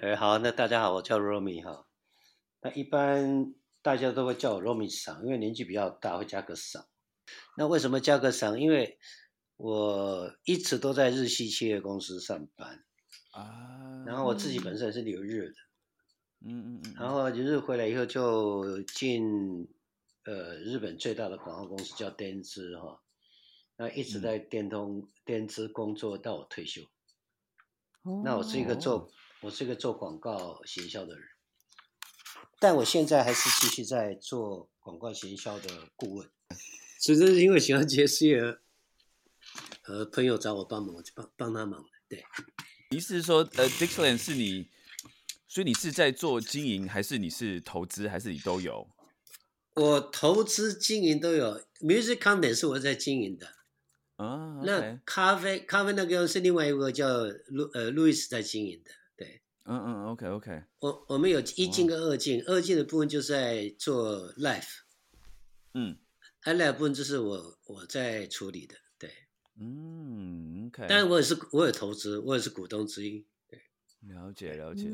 哎，好，那大家好，我叫 Romy 哈。那一般大家都会叫我 Romy 桑，因为年纪比较大，会加个桑。那为什么加个桑？因为我一直都在日系企业公司上班啊，然后我自己本身是留日的，嗯嗯嗯，然后留日回来以后就进呃日本最大的广告公司叫电资哈，那一直在电通电资工作到我退休。那我是一个做。我是个做广告行销的人，但我现在还是继续在做广告行销的顾问。其实是因为喜欢爵士乐，呃，朋友找我帮忙，我就帮帮他忙。对，意思是说，呃，Dixon 是你，所以你是在做经营，还是你是投资，还是你都有？我投资经营都有，Music Content 是我在经营的。啊，那咖啡咖啡那个是另外一个叫路呃路易斯在经营的。嗯嗯，OK OK，我我们有一进跟二进，二进的部分就是在做 life，嗯，life 部分就是我我在处理的，对，嗯，OK，当然我也是我有投资，我也是股东之一，对，了解了解，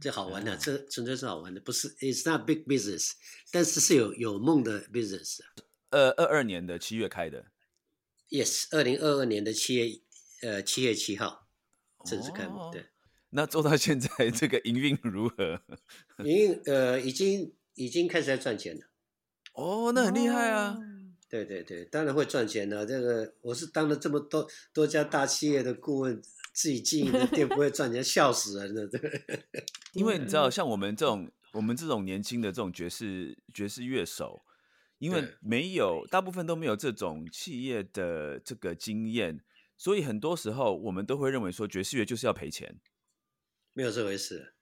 这好玩的，这纯粹是好玩的，不是 It's not big business，但是是有有梦的 business，呃，二二年的七月开的，Yes，二零二二年的七月呃七月七号正式开幕，对。那做到现在，这个营运如何？营运呃，已经已经开始在赚钱了。哦，那很厉害啊！对对对，当然会赚钱的。这个我是当了这么多多家大企业的顾问，自己经营的店不会赚钱，笑死人了。对，因为你知道，像我们这种我们这种年轻的这种爵士爵士乐手，因为没有大部分都没有这种企业的这个经验，所以很多时候我们都会认为说爵士乐就是要赔钱。没有这回事，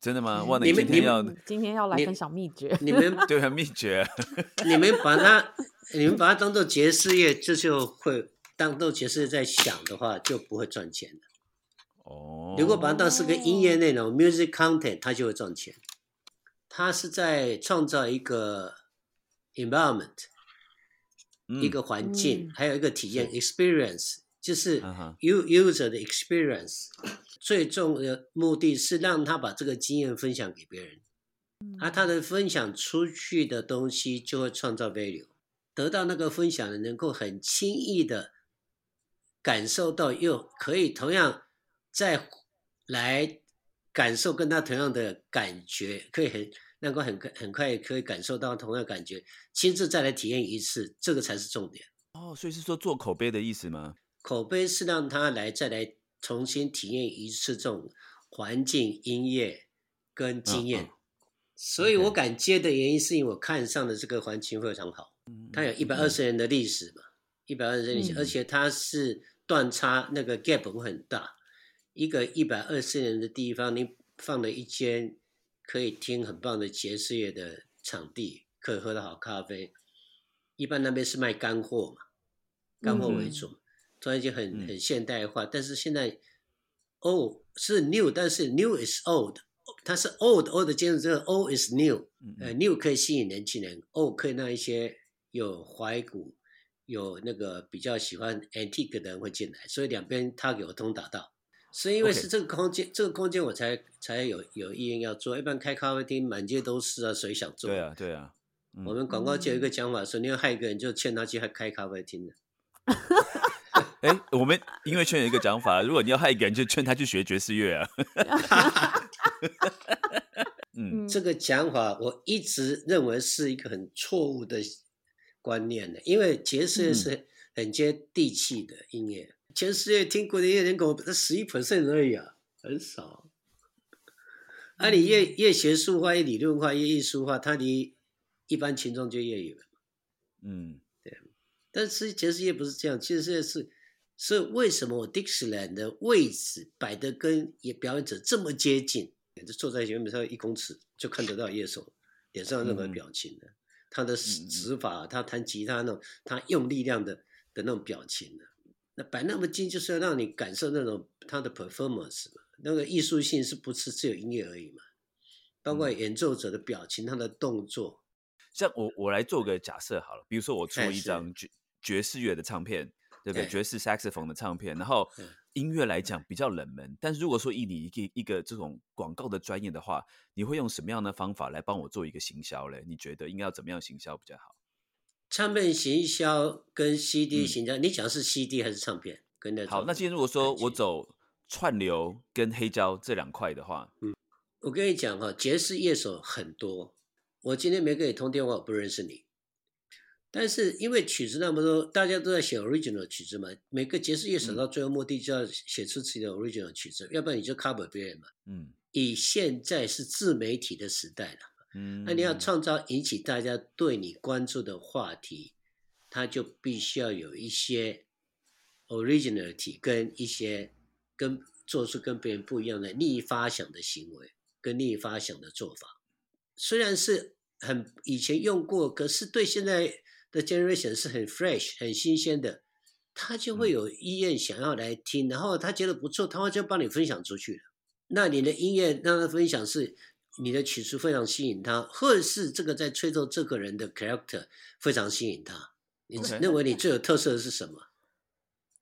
真的吗？哇，你今天要今天要来分享秘诀？你们 对啊，秘诀，你们把它，你们把它当做爵士乐，这就会当做爵士乐在想的话，就不会赚钱的。哦，如果把它当是个音乐内容 （music content），它就会赚钱。它是在创造一个 environment，一个环境，还有一个体验 （experience）。就是 u user 的 experience，最重的目的是让他把这个经验分享给别人，而他的分享出去的东西就会创造 value，得到那个分享的能够很轻易的感受到，又可以同样再来感受跟他同样的感觉，可以很能够很很快可以感受到同样感觉，亲自再来体验一次，这个才是重点。哦，所以是说做口碑的意思吗？口碑是让他来再来重新体验一次这种环境、音乐跟经验，所以我敢接的原因是因为我看上的这个环境非常好，它有一百二十年的历史嘛，一百二十年，而且它是断差那个 gap 会很大，一个一百二十年的地方，你放了一间可以听很棒的爵士乐的场地，可以喝到好咖啡，一般那边是卖干货嘛，干货为主。突然间很很现代化，但是现在，old 是 new，但是 new is old，它是 old old 接着这个 old is new，呃，new 可以吸引年轻人，old 可以让一些有怀古、有那个比较喜欢 antique 的人会进来，所以两边它有通达到，是因为是这个空间，这个空间我才才有有意愿要做，一般开咖啡厅满街都是啊，谁想做？对啊，对啊，我们广告界有一个讲法说，你要害一个人，就劝他去开咖啡厅的。哎，我们音乐圈有一个讲法，如果你要害一个人，就劝他去学爵士乐啊。嗯，这个讲法我一直认为是一个很错误的观念的，因为爵士乐是很接地气的音乐，爵士乐听过的音乐人口才十一 percent 而已啊，很少。而你越越学术化、越理论化、越艺术化，它离一般群众就越远。嗯，对。但是爵士乐不是这样，爵士乐是。是为什么我 Dixieland 的位置摆的跟也表演者这么接近？就坐在原本上一公尺就看得到乐手脸上任何表情的，他的指法，他弹吉他那种，他用力量的的那种表情的。那摆那么近，就是要让你感受那种他的 performance 嘛。那个艺术性是不是只有音乐而已嘛？包括演奏者的表情，他的动作。像我我来做个假设好了，比如说我出一张爵爵士乐的唱片。对不对？爵士 saxophone 的唱片，然后音乐来讲比较冷门。但是如果说以你一个一个这种广告的专业的话，你会用什么样的方法来帮我做一个行销嘞？你觉得应该要怎么样行销比较好？唱片行销跟 CD 行销，你讲是 CD 还是唱片？跟那好，那今天如果说我走串流跟黑胶这两块的话，嗯，我跟你讲哈，爵士乐手很多。我今天没跟你通电话，我不认识你。但是因为曲子那么多，大家都在写 original 曲子嘛，每个爵士乐手到最后目的就要写出自己的 original 曲子，要不然你就 cover 别人嘛。嗯。以现在是自媒体的时代了，嗯，那你要创造引起大家对你关注的话题，它就必须要有一些 originality 跟一些跟做出跟别人不一样的逆发想的行为跟逆发想的做法。虽然是很以前用过，可是对现在的 generation 是很 fresh、很新鲜的，他就会有意愿想要来听，然后他觉得不错，他会就帮你分享出去了。那你的音乐让他分享是你的曲子非常吸引他，或者是这个在吹奏这个人的 character 非常吸引他。你认为你最有特色的是什么？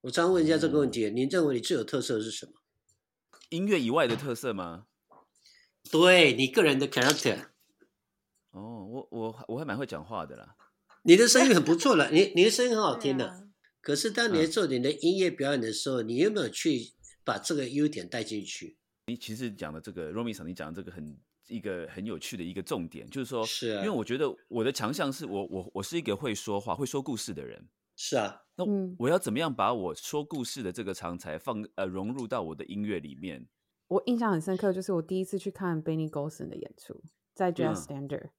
我常问一下这个问题，你认为你最有特色的是什么？音乐以外的特色吗？对你个人的 character。哦，我我我还蛮会讲话的啦。你的声音很不错了，你你的声音很好听的。可是当你在做你的音乐表演的时候，你有没有去把这个优点带进去？你其实讲的这个 Romy 上，你讲的这个很一个很有趣的一个重点，就是说，是啊，因为我觉得我的强项是我我我是一个会说话、会说故事的人。是啊，那我要怎么样把我说故事的这个长才放呃融入到我的音乐里面？我印象很深刻，就是我第一次去看 Benny Golson 的演出，在 Jazz Standard。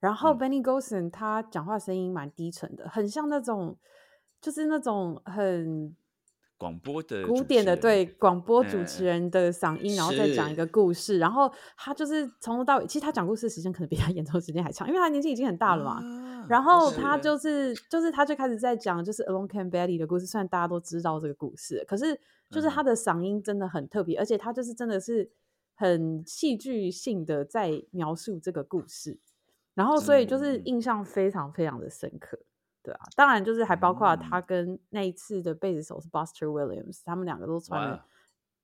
然后 Benny Golson 他讲话声音蛮低沉的，很像那种，就是那种很广播的古典的对广播主持人的嗓音，然后再讲一个故事。然后他就是从头到尾，其实他讲故事的时间可能比他 演奏时间还长，因为他年纪已经很大了嘛。然后他就是就是他最开始在讲就是 Along Came Betty 的故事，虽然大家都知道这个故事，可是就是他的嗓音真的很特别，而且他就是真的是很戏剧性的在描述这个故事。然后，所以就是。印象非常非常的深刻，对啊，当然就是还包括他。跟那一次的贝斯手是 Buster Williams，他们两个都穿了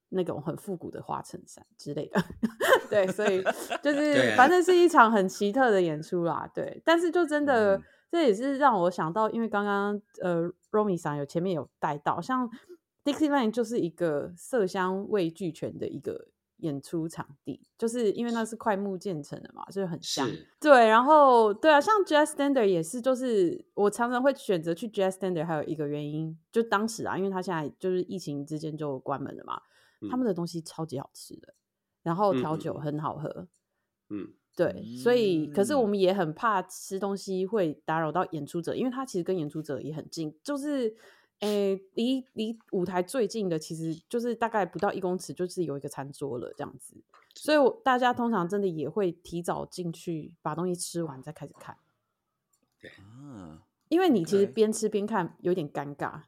那种很复古的花衬衫之类的，对，所以 就是反正。是一场很奇特的演出啦，对。但是就真的，这也是让我想到，因为刚刚呃 Romy 上有前面有带到，像 Dixieland 就是一个色香味俱全的一个。演出场地就是因为那是快木建成的嘛，所以很像。对，然后对啊，像 Jazz Standard 也是，就是我常常会选择去 Jazz Standard，还有一个原因，就当时啊，因为他现在就是疫情之间就关门了嘛，他们的东西超级好吃的，然后调酒很好喝。嗯，对，所以可是我们也很怕吃东西会打扰到演出者，因为他其实跟演出者也很近，就是。诶，离离舞台最近的，其实就是大概不到一公尺，就是有一个餐桌了这样子。所以大家通常真的也会提早进去，把东西吃完再开始看。对，嗯，因为你其实边吃边看有点尴尬。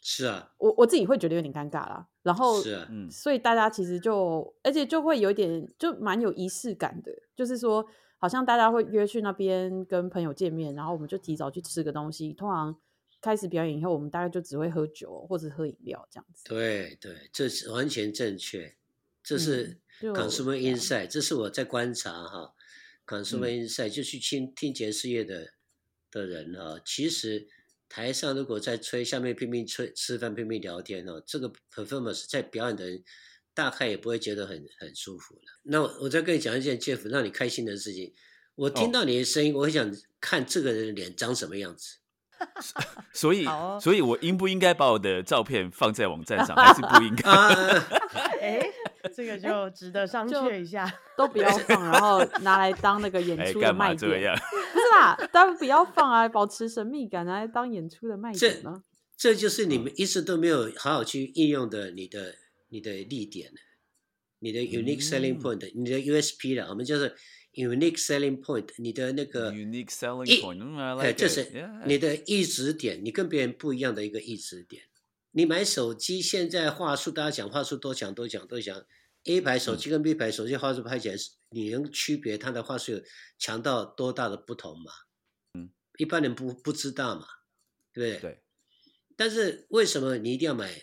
是啊，我我自己会觉得有点尴尬啦。然后，是啊，嗯，所以大家其实就，而且就会有点，就蛮有仪式感的，就是说，好像大家会约去那边跟朋友见面，然后我们就提早去吃个东西，通常。开始表演以后，我们大概就只会喝酒或者喝饮料这样子。对对，这是完全正确。这是 consumer insight，这是我在观察哈。consumer insight 就去听听爵士乐的的人啊，其实台上如果在吹，下面拼命吹吃饭拼命聊天哦，这个 performance 在表演的人大概也不会觉得很很舒服了。那我再跟你讲一件 Jeff 让你开心的事情，我听到你的声音，我很想看这个人脸长什么样子。所以，所以我应不应该把我的照片放在网站上，还是不应该？哎，这个就值得商榷一下，都不要放，然后拿来当那个演出的卖点。不是啦，当然不要放啊，保持神秘感，拿来当演出的卖点呢。这就是你们一直都没有好好去应用的你的你的利点，你的 unique selling point，你的 USP 了。我们就是。Unique selling point，你的那个 unique selling point，哎，这是你的意指点，你跟别人不一样的一个意指点。你买手机，现在话术大家讲话术多讲多讲多讲，A 牌手机跟 B 牌手机话术拍起来，你能区别它的话术强到多大的不同吗？嗯，一般人不不知道嘛，对不对？对。但是为什么你一定要买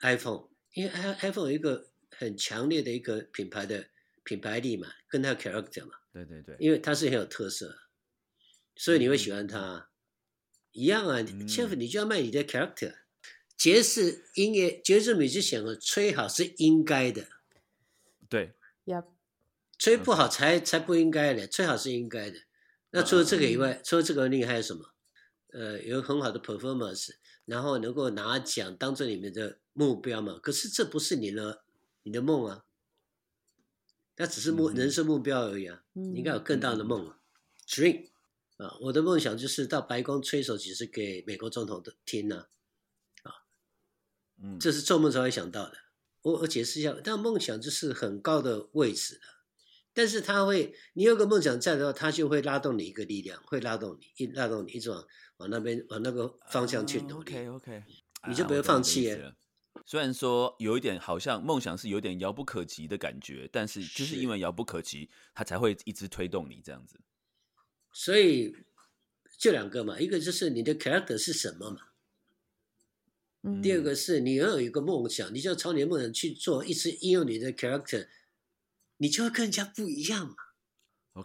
iPhone？因为 i iPhone 有一个很强烈的一个品牌的品牌力嘛，跟他 character 嘛。对对对，因为他是很有特色，所以你会喜欢他。一样啊，chef 你就要卖你的 character。爵士音乐、爵士美之响啊，吹好是应该的。对，呀，吹不好才才不应该的，吹好是应该的。那除了这个以外，除了这个，另外还有什么？呃，有很好的 performance，然后能够拿奖当做你们的目标嘛？可是这不是你的你的梦啊，那只是目人生目标而已啊。你应该有更大的梦啊，dream 啊！我的梦想就是到白宫吹首曲是给美国总统的听呢。嗯，这是做梦才会想到的。我我解释一下，但梦想就是很高的位置的，但是他会，你有个梦想在的话，他就会拉动你一个力量，会拉动你，一拉动你一直往往那边往那个方向去努力。OK OK，你就不会放弃耶。虽然说有一点好像梦想是有点遥不可及的感觉，但是就是因为遥不可及，它才会一直推动你这样子。所以就两个嘛，一个就是你的 character 是什么嘛。第二个是你要有一个梦想，你就朝你的梦想去做，一直应用你的 character，你就会跟人家不一样嘛。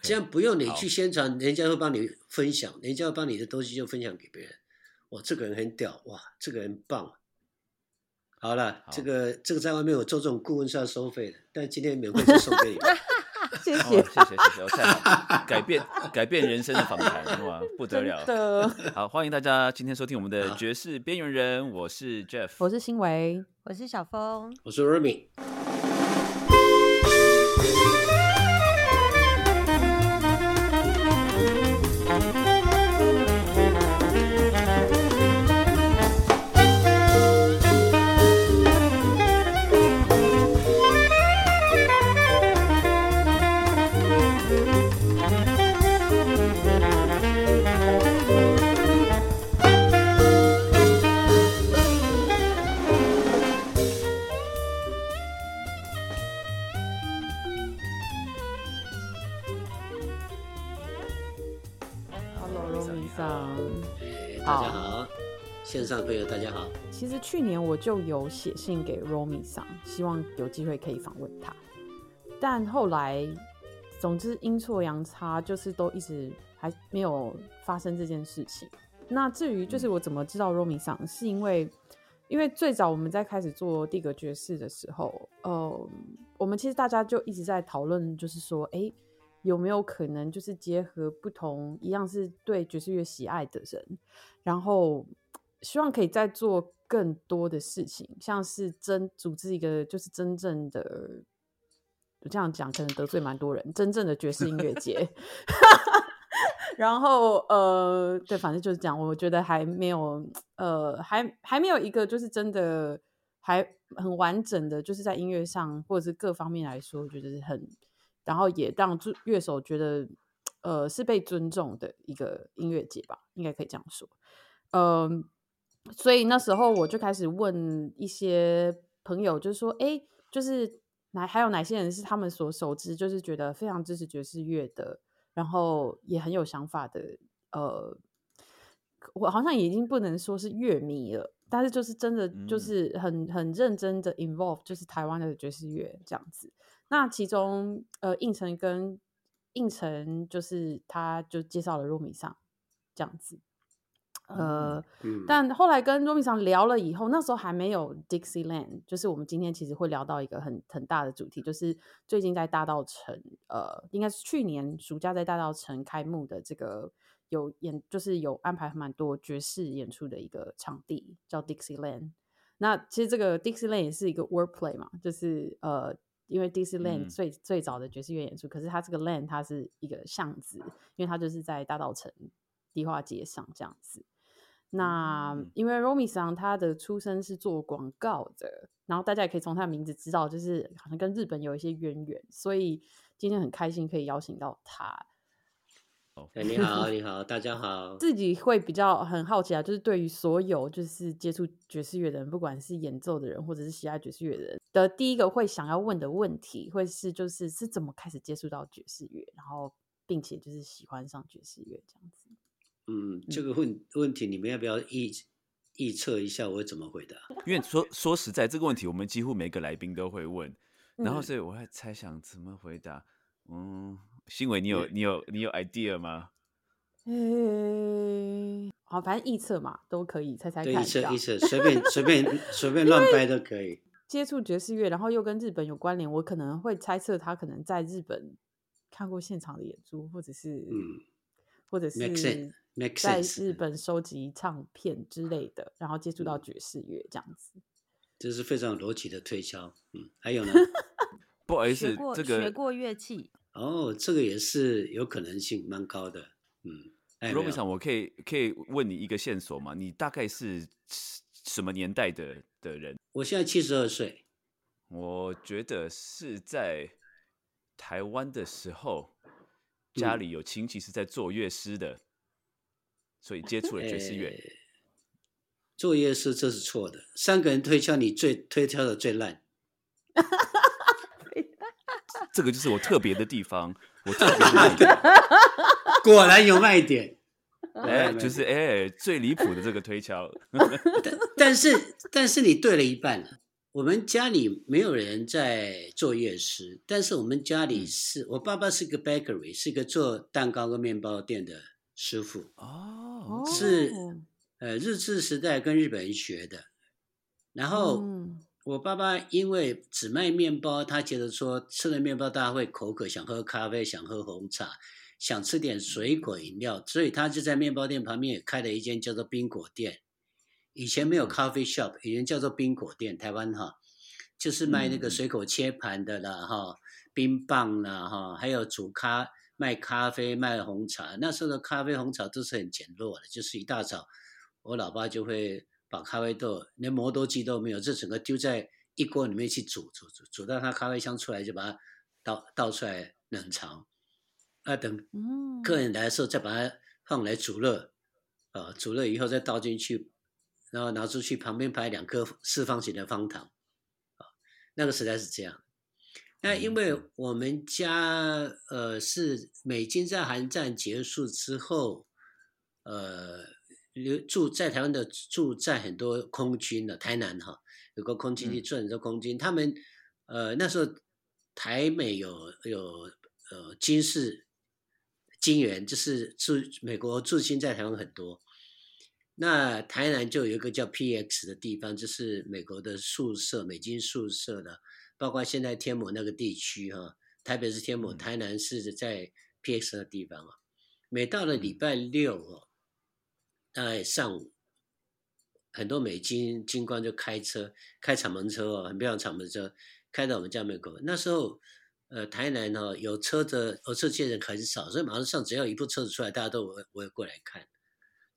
这样不用你去宣传，人家会帮你分享，人家会帮你的东西就分享给别人。哇，这个人很屌，哇，这个人棒。好了，这个这个在外面我做这种顾问是要收费的，但今天免费就送给你。谢谢，谢谢，谢谢，太好，改变改变人生的访谈，哇，不得了。好，欢迎大家今天收听我们的爵士边缘人，我是 Jeff，我是新维，我是小峰，我是 Remy。线上朋友大家好，其实去年我就有写信给 Romi 桑，希望有机会可以访问他，但后来，总之阴错阳差，就是都一直还没有发生这件事情。那至于就是我怎么知道 Romi 桑，是因为因为最早我们在开始做地格爵士的时候，呃，我们其实大家就一直在讨论，就是说，哎，有没有可能就是结合不同一样是对爵士乐喜爱的人，然后。希望可以再做更多的事情，像是真组织一个就是真正的，这样讲可能得罪蛮多人，真正的爵士音乐节。然后呃，对，反正就是这样。我觉得还没有呃，还还没有一个就是真的还很完整的，就是在音乐上或者是各方面来说，我觉得是很，然后也让乐手觉得呃是被尊重的一个音乐节吧，应该可以这样说，嗯。所以那时候我就开始问一些朋友，就是说，哎，就是哪还有哪些人是他们所熟知，就是觉得非常支持爵士乐的，然后也很有想法的。呃，我好像已经不能说是乐迷了，但是就是真的就是很很认真的 involve，就是台湾的爵士乐这样子。那其中呃，应承跟应承就是他就介绍了若米上这样子。呃，但后来跟罗米桑聊了以后，那时候还没有 Dixieland，就是我们今天其实会聊到一个很很大的主题，就是最近在大道城，呃，应该是去年暑假在大道城开幕的这个有演，就是有安排蛮多爵士演出的一个场地，叫 Dixieland。那其实这个 Dixieland 也是一个 wordplay 嘛，就是呃，因为 Dixieland 最最早的爵士乐演出，可是它这个 land 它是一个巷子，因为它就是在大道城迪化街上这样子。那因为 Romi 桑他的出身是做广告的，然后大家也可以从他的名字知道，就是好像跟日本有一些渊源，所以今天很开心可以邀请到他。哎，你好，你好，大家好。自己会比较很好奇啊，就是对于所有就是接触爵士乐的人，不管是演奏的人或者是喜爱爵士乐的人的第一个会想要问的问题，会是就是是怎么开始接触到爵士乐，然后并且就是喜欢上爵士乐这样子。嗯，这个问问题，你们要不要预预测一下我怎么回答。因为说说实在，这个问题我们几乎每个来宾都会问，然后嗯所以我还猜想怎么回答。嗯，新伟，你有你有你有 idea 吗？诶，好，反正预测嘛，都可以猜猜对，看。这样预测预测，随便随便随便乱掰都可以。接触爵士乐，然后又跟日本有关联，我可能会猜测他可能在日本看过现场的演出，或者是嗯或者 Make sense, 是在日本收集唱片之类的，然后接触到爵士乐这样子。这是非常有逻辑的推敲。嗯，还有呢？不好意思，这个学过乐器，哦，这个也是有可能性蛮高的。嗯，还有没 Robin 有上，我可以可以问你一个线索吗？你大概是什么年代的的人？我现在七十二岁，我觉得是在台湾的时候，家嗯里有亲戚是在做乐师的，所以接触了爵士乐。呃做夜市这是错的。三个人推敲，你最推敲的最烂。这个就是我特别的地方，我特别 的卖点，果然有卖点。哎，就是哎最离谱的这个推敲。但但是但是你对了一半了。我们家里没有人在做夜市，但是我们家里是我爸爸是个 bakery，是个做蛋糕跟面包店的师傅。哦，是哦呃，日治时代跟日本人学的。然后、嗯我爸爸因为只卖面包，他觉得说吃了面包大家会口渴，想喝咖啡，想喝红茶，想吃点水果饮料，所以他就在面包店旁边也开了一间叫做冰果店。以前没有 coffee shop，以前叫做冰果店，台湾哈，就是卖那个水果切盘的啦哈，冰棒啦哈，还有煮咖卖咖啡卖红茶。那时候的咖啡红茶都是很简陋的，就是一大早我老爸就会把咖啡豆连磨豆机都没有，这整个丢在一锅里面去煮煮煮，煮到它咖啡香出来就把它倒倒出来冷藏，啊等嗯客人来的时候再把它放来煮热，啊煮热以后再倒进去，然后拿出去旁边摆两颗四方形的方糖，啊那个时代是这样。那因为我们家呃是美军在韩战结束之后，呃留住在台湾的住在很多空军的台南哈，有个空军去住很多空军，他们呃那时候台美有有呃军事金援，就是驻美国驻军在台湾很多。那台南就有一个叫 PX 的地方，就是美国的宿舍，美军宿舍的，包括现在天母那个地区哈，台北是天母，嗯台南是在 PX 的地方啊。每到了礼拜六哦，大概上午，很多美军军官就开车，开敞篷车哦，很漂亮敞篷车，开到我们家门口。那时候，呃，台南哦有车的有车界人很少，所以马路上只要一部车子出来，大家都围围过来看。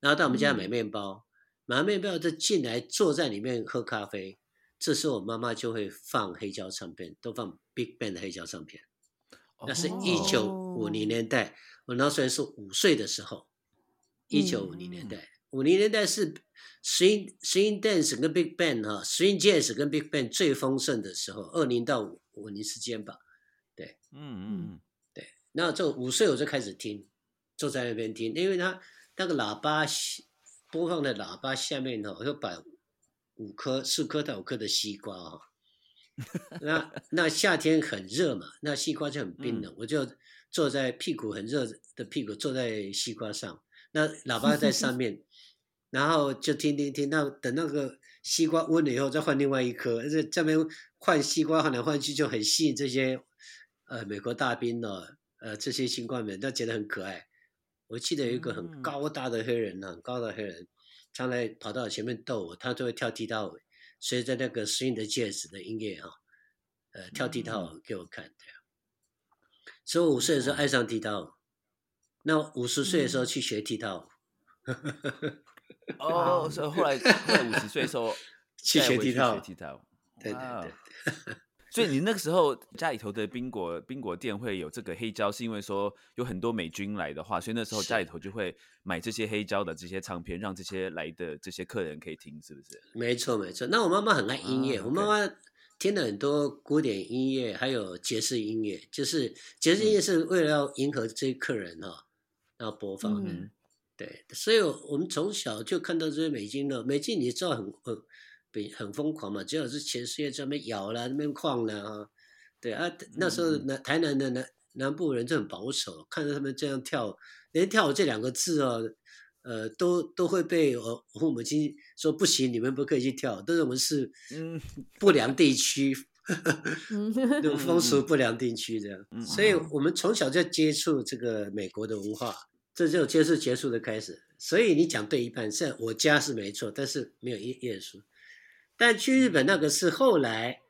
然后到我们家买面包，买完面包就进来坐在里面喝咖啡。这时候我妈妈就会放黑胶唱片，都放 Big Bang 的黑胶唱片。那是一九五零年代，我那时候是五岁的时候，一九五零年代，五零年代是 swing swing dance 跟 Big Band 哈，swing jazz 跟 Big Band 最丰盛的时候，二零到五五年之间吧。对嗯嗯对那这五岁我就开始听，坐在那边听，因为他那个喇叭播放的喇叭下面哈，会摆五颗、四颗到五颗的西瓜哈。那那夏天很热嘛，那西瓜就很冰冷，我就坐在屁股很热的屁股坐在西瓜上，那喇叭在上面，然后就听听听，那等那个西瓜温了以后再换另外一颗，这这边换西瓜换来换去就很吸引这些呃美国大兵呢，呃这些新官们，他觉得很可爱。我记得有一个很嗯高大的黑人呢，很高的黑人，常来跑到我前面逗我，他就会跳踢踏舞，随着那个 swing 的戒指的音乐啊、呃跳踢踏舞给我看，这样。所以我五岁的时候爱上踢踏舞，那五十岁的时候去学踢踏舞，哦，所以后来后来五十岁的时候 去学踢踏舞对对哇对。哦。所以你那个时候家里头的冰果冰果店会有这个黑胶，是因为说有很多美军来的话，所以那时候家里头就会买这些黑胶的这些唱片，让这些来的这些客人可以听，是不是？没错没错。那我妈妈很爱音乐，啊我妈妈听了很多古典音乐，还有爵士音乐，就是爵士音乐是为了要迎合这些客人哈、要播放的。嗯对，所以我们从小就看到这些美金了。美金你知道很很很很疯狂嘛，只要是全世界这边摇了，那边矿了啊，对啊，那时候南台南的南南部人就很保守，看到他们这样跳，连跳舞这两个字哦，呃，都都会被我父母亲说不行，你们不可以去跳，都认为是嗯不良地区。风俗不良地区这样，所以我们从小就接触这个美国的文化，这就接触结束的开始。所以你讲对一半，是我家是没错，但是没有耶耶稣。但去日本那个是后来，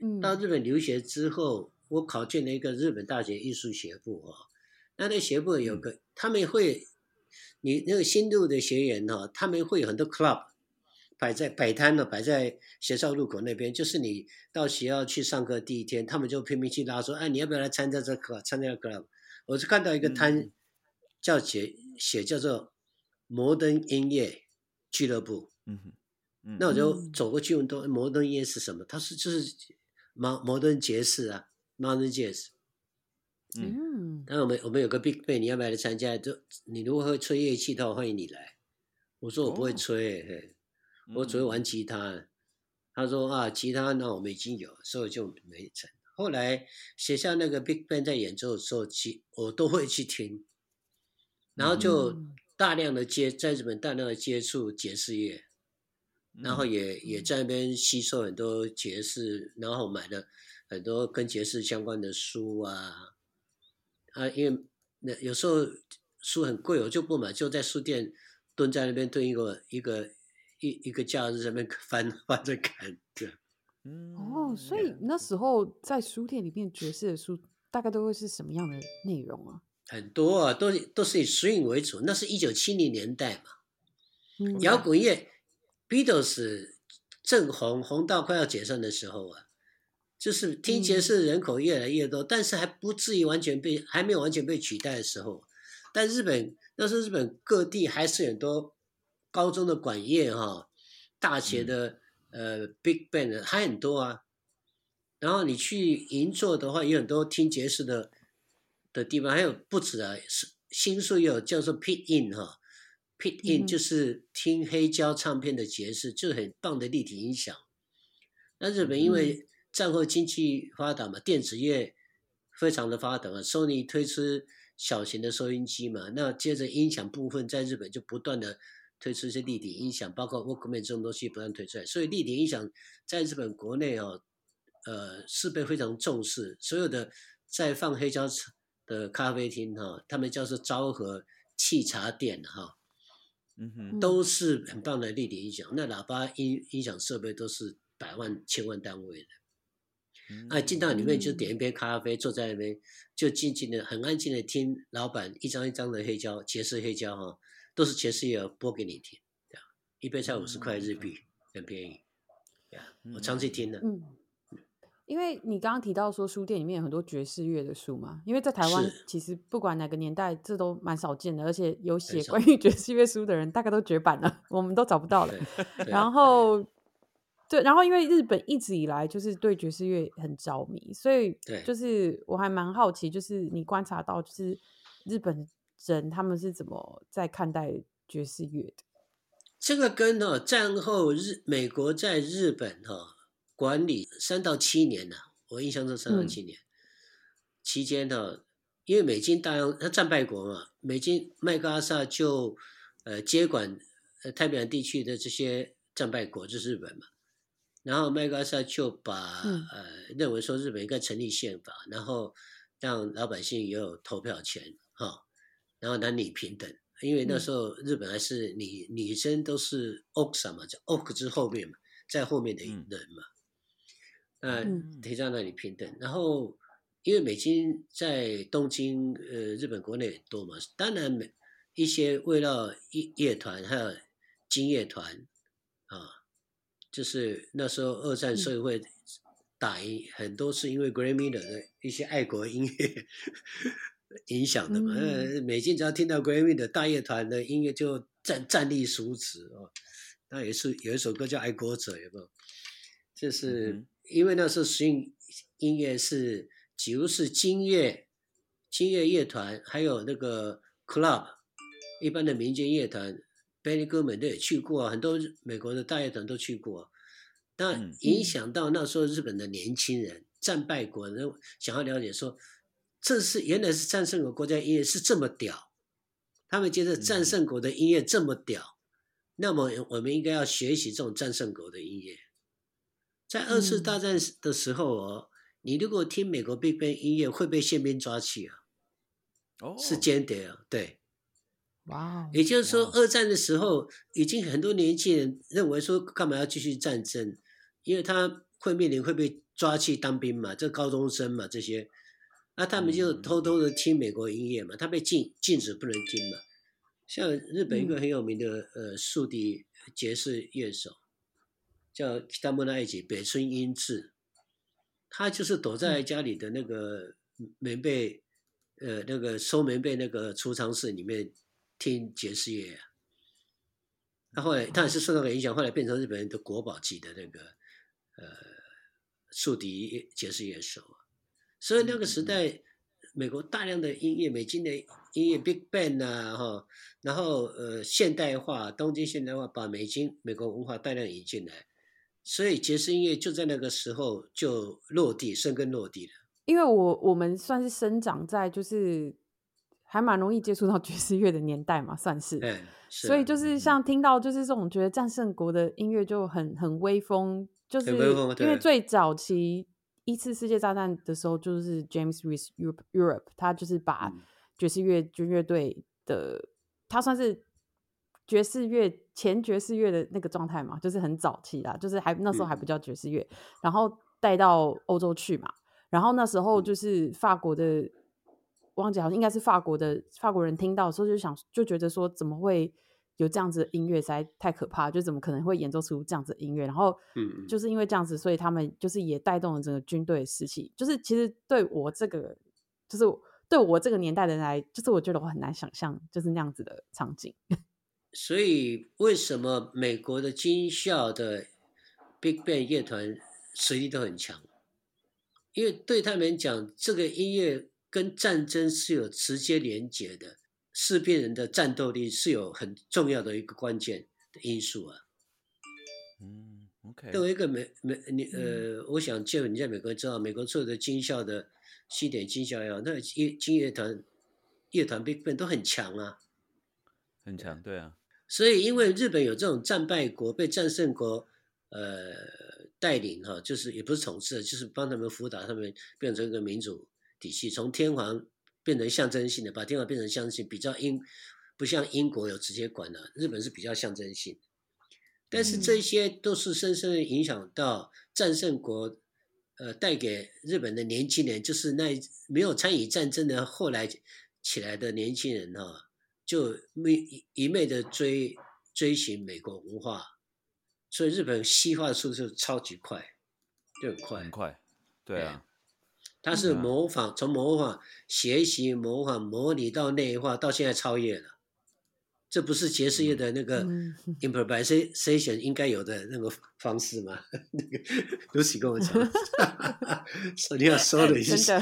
嗯到日本留学之后，我考进了一个日本大学艺术学部哦。那那学部有个，他们会，你那个新入的学员哈，他们会有很多 club。摆在摆摊的，摆在学校路口那边，就是你到学校去上课第一天，他们就拼命去拉说：“哎，你要不要来参加这课？参加 club？？” 我是看到一个摊叫写写叫做摩登音乐俱乐部，嗯哼，那我就走过去问：“都摩登音乐是什么？”他说：“就是摩摩登爵士啊，modern jazz。”嗯，然后我们我们有个 big band，你要不要来参加？就你如果会吹乐器的话，欢迎你来。我说我不会吹。我只会玩吉他，他说啊，吉他那我们已经有，所以就没成。后来学校那个 Big Band 在演奏的时候，其我都会去听，然后就大量的接在日本大量的接触爵士乐，然后也也在那边吸收很多爵士，然后买了很多跟爵士相关的书啊，啊，因为那有时候书很贵，我就不买，就在书店蹲在那边蹲一个一个。一一个假日在那边翻翻着看，对，嗯，哦，所以那时候在书店里面爵士的书大概都会是什么样的内容啊？很多啊，都都是以 swing 为主。那是一九七零年代嘛，摇滚乐 Beatles 正红红到快要解散的时候啊，就是听爵士人口越来越多，但是还不至于完全被还没有完全被取代的时候。但日本那时候日本各地还是很多。高中的管乐哈，大学的呃 big band 还很多啊，然后你去银座的话，有很多听爵士的的地方，还有不止啊，新宿也有叫做 pit in 哈，pit in 就是听黑胶唱片的爵士，就很棒的立体音响。那日本因为战后经济发达嘛，电子业非常的发达嘛，Sony 推出小型的收音机嘛，那接着音响部分在日本就不断的。推出一些立体音响，包括 Walkman 这种东西不断推出来，所以立体音响在日本国内哦，呃，是被非常重视。所有的在放黑胶的咖啡厅哈，他们叫做昭和沏茶店哈，嗯哼，都是很棒的立体音响。那喇叭音音响设备都是百万千万单位的。啊，进到里面就点一杯咖啡，坐在那边就静静的、很安静的听老板一张一张的黑胶，爵士黑胶哈。都是爵士乐播给你听，这样一杯才五十块日币，很便宜。我长期听的。嗯，因为你刚刚提到说书店里面有很多爵士乐的书嘛，因为在台湾其实不管哪个年代，这都蛮少见的，而且有写关于爵士乐书的人大概都绝版了，我们都找不到了。然后，对，然后因为日本一直以来就是对爵士乐很着迷，所以就是我还蛮好奇，就是你观察到就是日本。人他们是怎么在看待爵士乐的？这个跟哈战后日美国在日本哈管理三到七年呢，我印象中三到七年。期间呢，因为美军大量他战败国嘛，美军麦克阿瑟就呃接管呃太平洋地区的这些战败国就是日本嘛，然后麦克阿瑟就把呃认为说日本应该成立宪法，然后让老百姓也有投票权哈。然后男女平等，因为那时候日本还是女女生都是 ox 嘛，叫 ox 之后面嘛，在后面的人嘛，嗯，提倡男女平等。然后因为美军在东京，呃，日本国内很多嘛，当然美一些为了乐乐团还有金乐团啊，就是那时候二战社会打赢很多是因为 Grammy 的一些爱国音乐。影响的嘛，呃，美军只要听到 Grammy 的大乐团的音乐就站站立如此哦。那也是有一首歌叫《爱国者》，有没有？就是因为那时候实音音乐是几乎是金乐、金乐乐团，还有那个 club，一般的民间乐团，Benny Goodman 都也去过，很多美国的大乐团都去过。那影响到那时候日本的年轻人，战败国人想要了解说，这是原来是战胜国国家音乐是这么屌，他们觉得战胜国的音乐这么屌，那么我们应该要学习这种战胜国的音乐。在二次大战的时候哦，你如果听美国 Big Band 音乐会被宪兵抓去啊，哦，是间谍啊，对。哇，也就是说，二战的时候，已经很多年轻人认为说，干嘛要继续战争？因为他会面临会被抓去当兵嘛，这高中生嘛，这些，那他们就偷偷的听美国音乐嘛，他被禁禁止不能听嘛。像日本一个很有名的呃竖笛爵士乐手，叫 Kitamurai 北村英治，他就是躲在家里的那个棉被，呃，那个收棉被那个储藏室里面。听爵士乐，他后来他也是受到了影响，后来变成日本人的国宝级的那个呃竖笛爵士乐手。所以那个时代，美国大量的音乐，美金的音乐 Big Band 啊，哈，然后呃现代化，东京现代化，把美金美国文化大量引进来，所以爵士音乐就在那个时候就落地生根落地了。因为我我们算是生长在就是。还蛮容易接触到爵士乐的年代嘛，算是。所以就是像听到就是这种觉得战胜国的音乐就很很威风，就是因为最早期一次世界大战的时候，就是 James Reese Europe，他就是把爵士乐军乐队的，他算是爵士乐前爵士乐的那个状态嘛，就是很早期啦，就是还那时候还不叫爵士乐，然后带到欧洲去嘛，然后那时候就是法国的。忘记好像应该是法国的法国人听到的时候就想就觉得说怎么会有这样子的音乐，实在太可怕，就怎么可能会演奏出这样子的音乐？然后，嗯，就是因为这样子，所以他们就是也带动了整个军队士气。就是其实对我这个，就是对我这个年代的人来，就是我觉得我很难想象就是那样子的场景。所以为什么美国的军校的 Big Band 乐团实力都很强？因为对他们讲，这个音乐。跟战争是有直接连结的，士兵人的战斗力是有很重要的一个关键的因素啊。嗯，OK。作为一个美美你呃，我想就你在美国知道，美国所有的军校的西点军校呀，那乐军乐团乐团 Big Band 都很强啊，很强，对啊。所以因为日本有这种战败国被战胜国呃带领哈，就是也不是统治，就是帮他们辅导他们变成一个民主。体系从天皇变成象征性的，把天皇变成象征性，比较英不像英国有直接管的，日本是比较象征性。但是这些都是深深的影响到战胜国，呃，带给日本的年轻人，就是那没有参与战争的后来起来的年轻人哈，就一一昧的追追寻美国文化，所以日本西化的速度超级快，就很快，很快，对啊。他是模仿，从模仿学习、模仿模拟到内化，到现在超越了。这不是爵士乐的那个 improvisation 应该有的那个方式吗？那个 Lucy 跟我讲，说你要说的意思。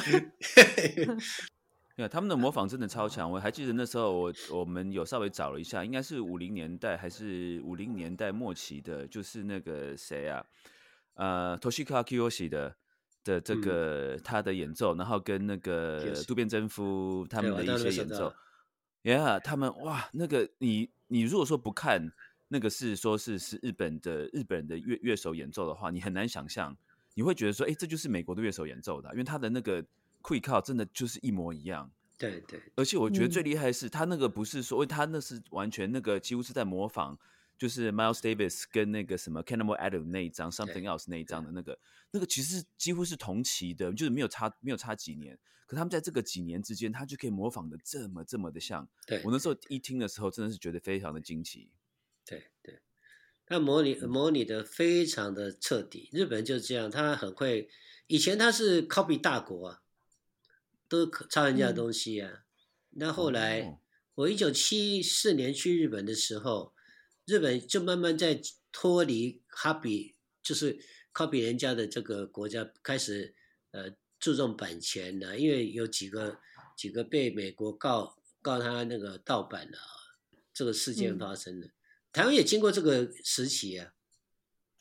真的，他们的模仿真的超强。我还记得那时候，我我们有稍微找了一下，应该是五零年代还是五零年代末期的，就是那个谁啊，呃，Toshika Kiyoshi 的。的这个他的演奏，然后跟那个渡边真夫他们的一些演奏，Yeah，他们哇，那个你你如果说不看那个是说是是日本的日本的乐乐手演奏的话，你很难想象，你会觉得说，哎，这就是美国的乐手演奏的，因为他的那个 quick call 真的就是一模一样。对对，而且我觉得最厉害的是他那个不是说，他那是完全那个几乎是在模仿。就是 Miles Davis 跟那个什么 Cannibal Adams 那一张 Something Else 那一张的那个，那个其实几乎是同期的，就是没有差没有差几年。可他们在这个几年之间，他就可以模仿的这么这么的像。对我那时候一听的时候，真的是觉得非常的惊奇。对对，他模拟模拟的非常的彻底。日本人就是这样，他很会。以前他是 copy 大国啊，都抄人家的东西啊。那后来我一九七四年去日本的时候。日本就慢慢在脱离 copy，就是 copy 人家的这个国家，开始呃注重版权了。因为有几个几个被美国告告他那个盗版的，这个事件发生的。台湾也经过这个时期啊，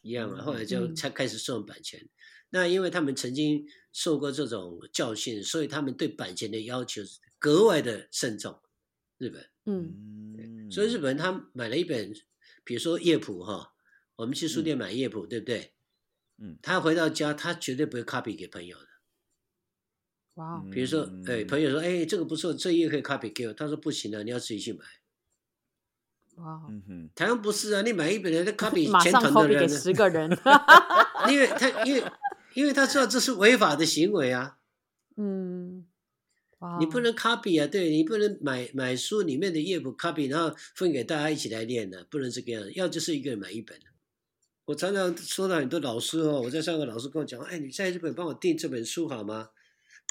一样啊，后来就才开始注重版权。那因为他们曾经受过这种教训，所以他们对版权的要求格外的慎重。日本，嗯，所以日本他买了一本，比如说乐谱哈，我们去书店买乐谱，对不对？嗯，他回到家，他绝对不会 copy 给朋友的。哇，比如说，哎，朋友说，哎，这个不错，这页可以 copy 给我。他说不行了，你要自己去买。哇，嗯哼，台湾不是啊，你买一本人家 copy 马上全团 copy 的人给十个人，因为他因为因为他知道这是违法的行为啊，嗯，你不能 copy 啊，对你不能买买书里面的乐谱 copy，然后分给大家一起来练的，不能这个样，要就是一个人买一本。我常常说到很多老师哦，我在上课，老师跟我讲，哎，你在日本帮我订这本书好吗？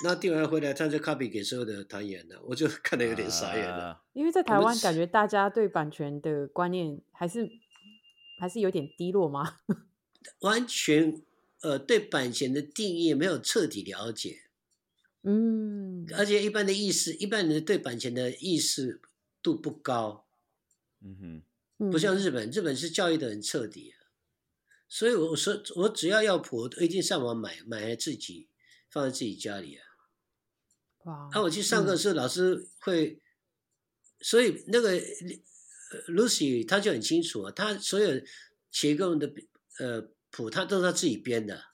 那订完回来，他就 copy 给所有的团员了，我就看得有点傻眼了。啊 因为在台们湾感觉大家对版权的观念还是还是有点低落吗？完全呃对版权的定义没有彻底了解，嗯，而且一般的意识，一般人对版权的意识度不高，嗯哼，嗯不像日本，日本是教育的很彻底、啊，所以我说我只要要谱，我一定上网买，买来自己放在自己家里啊。哇，啊，我去上课的嗯时候，老师会，所以那个呃 Lucy 他就很清楚啊，他所有结构的呃谱，他都是他自己编的。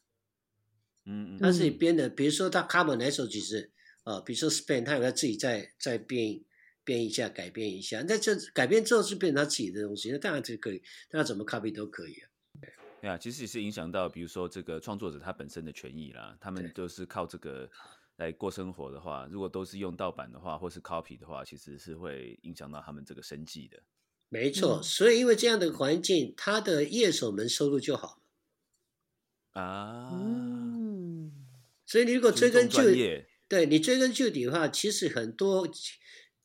嗯嗯他自己编的，比如说他 cover 哪首曲子啊，比如说 Spain，他有他自己再再编编一下，改编一下。那这改编之后是变成他自己的东西，那当然就可以，那怎么 copy 都可以啊。对啊，其实也是影响到，比如说这个创作者他本身的权益啦，他们都是靠这个来过生活的话，如果都是用盗版的话，或是 copy 的话，其实是会影响到他们这个生计的。没错，嗯所以因为这样的环境，他的乐手们收入就好。啊，嗯，所以你如果追根究底，对你追根究底的话，其实很多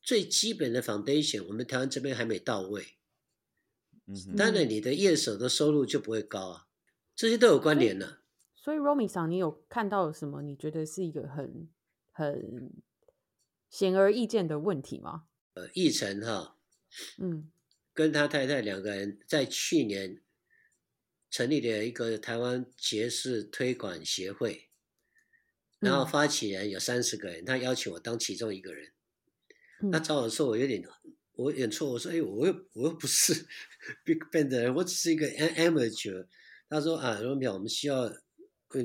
最基本的 foundation，我们台湾这边还没到位。嗯，当然，你的业手的收入就不会高啊，这些都有关联的。所以 Romy 桑，你有看到什么？你觉得是一个很很显而易见的问题吗？呃，奕晨哈，嗯跟他太太两个人在去年成立了一个台湾爵士推广协会，然后嗯发起人有三十个人，他邀请我当其中一个人。嗯他找我说我有点我有点错，我说哎，我又我又不是 Big Band 的人，我只是一个 am- amateur。他说啊，罗淼，我们需要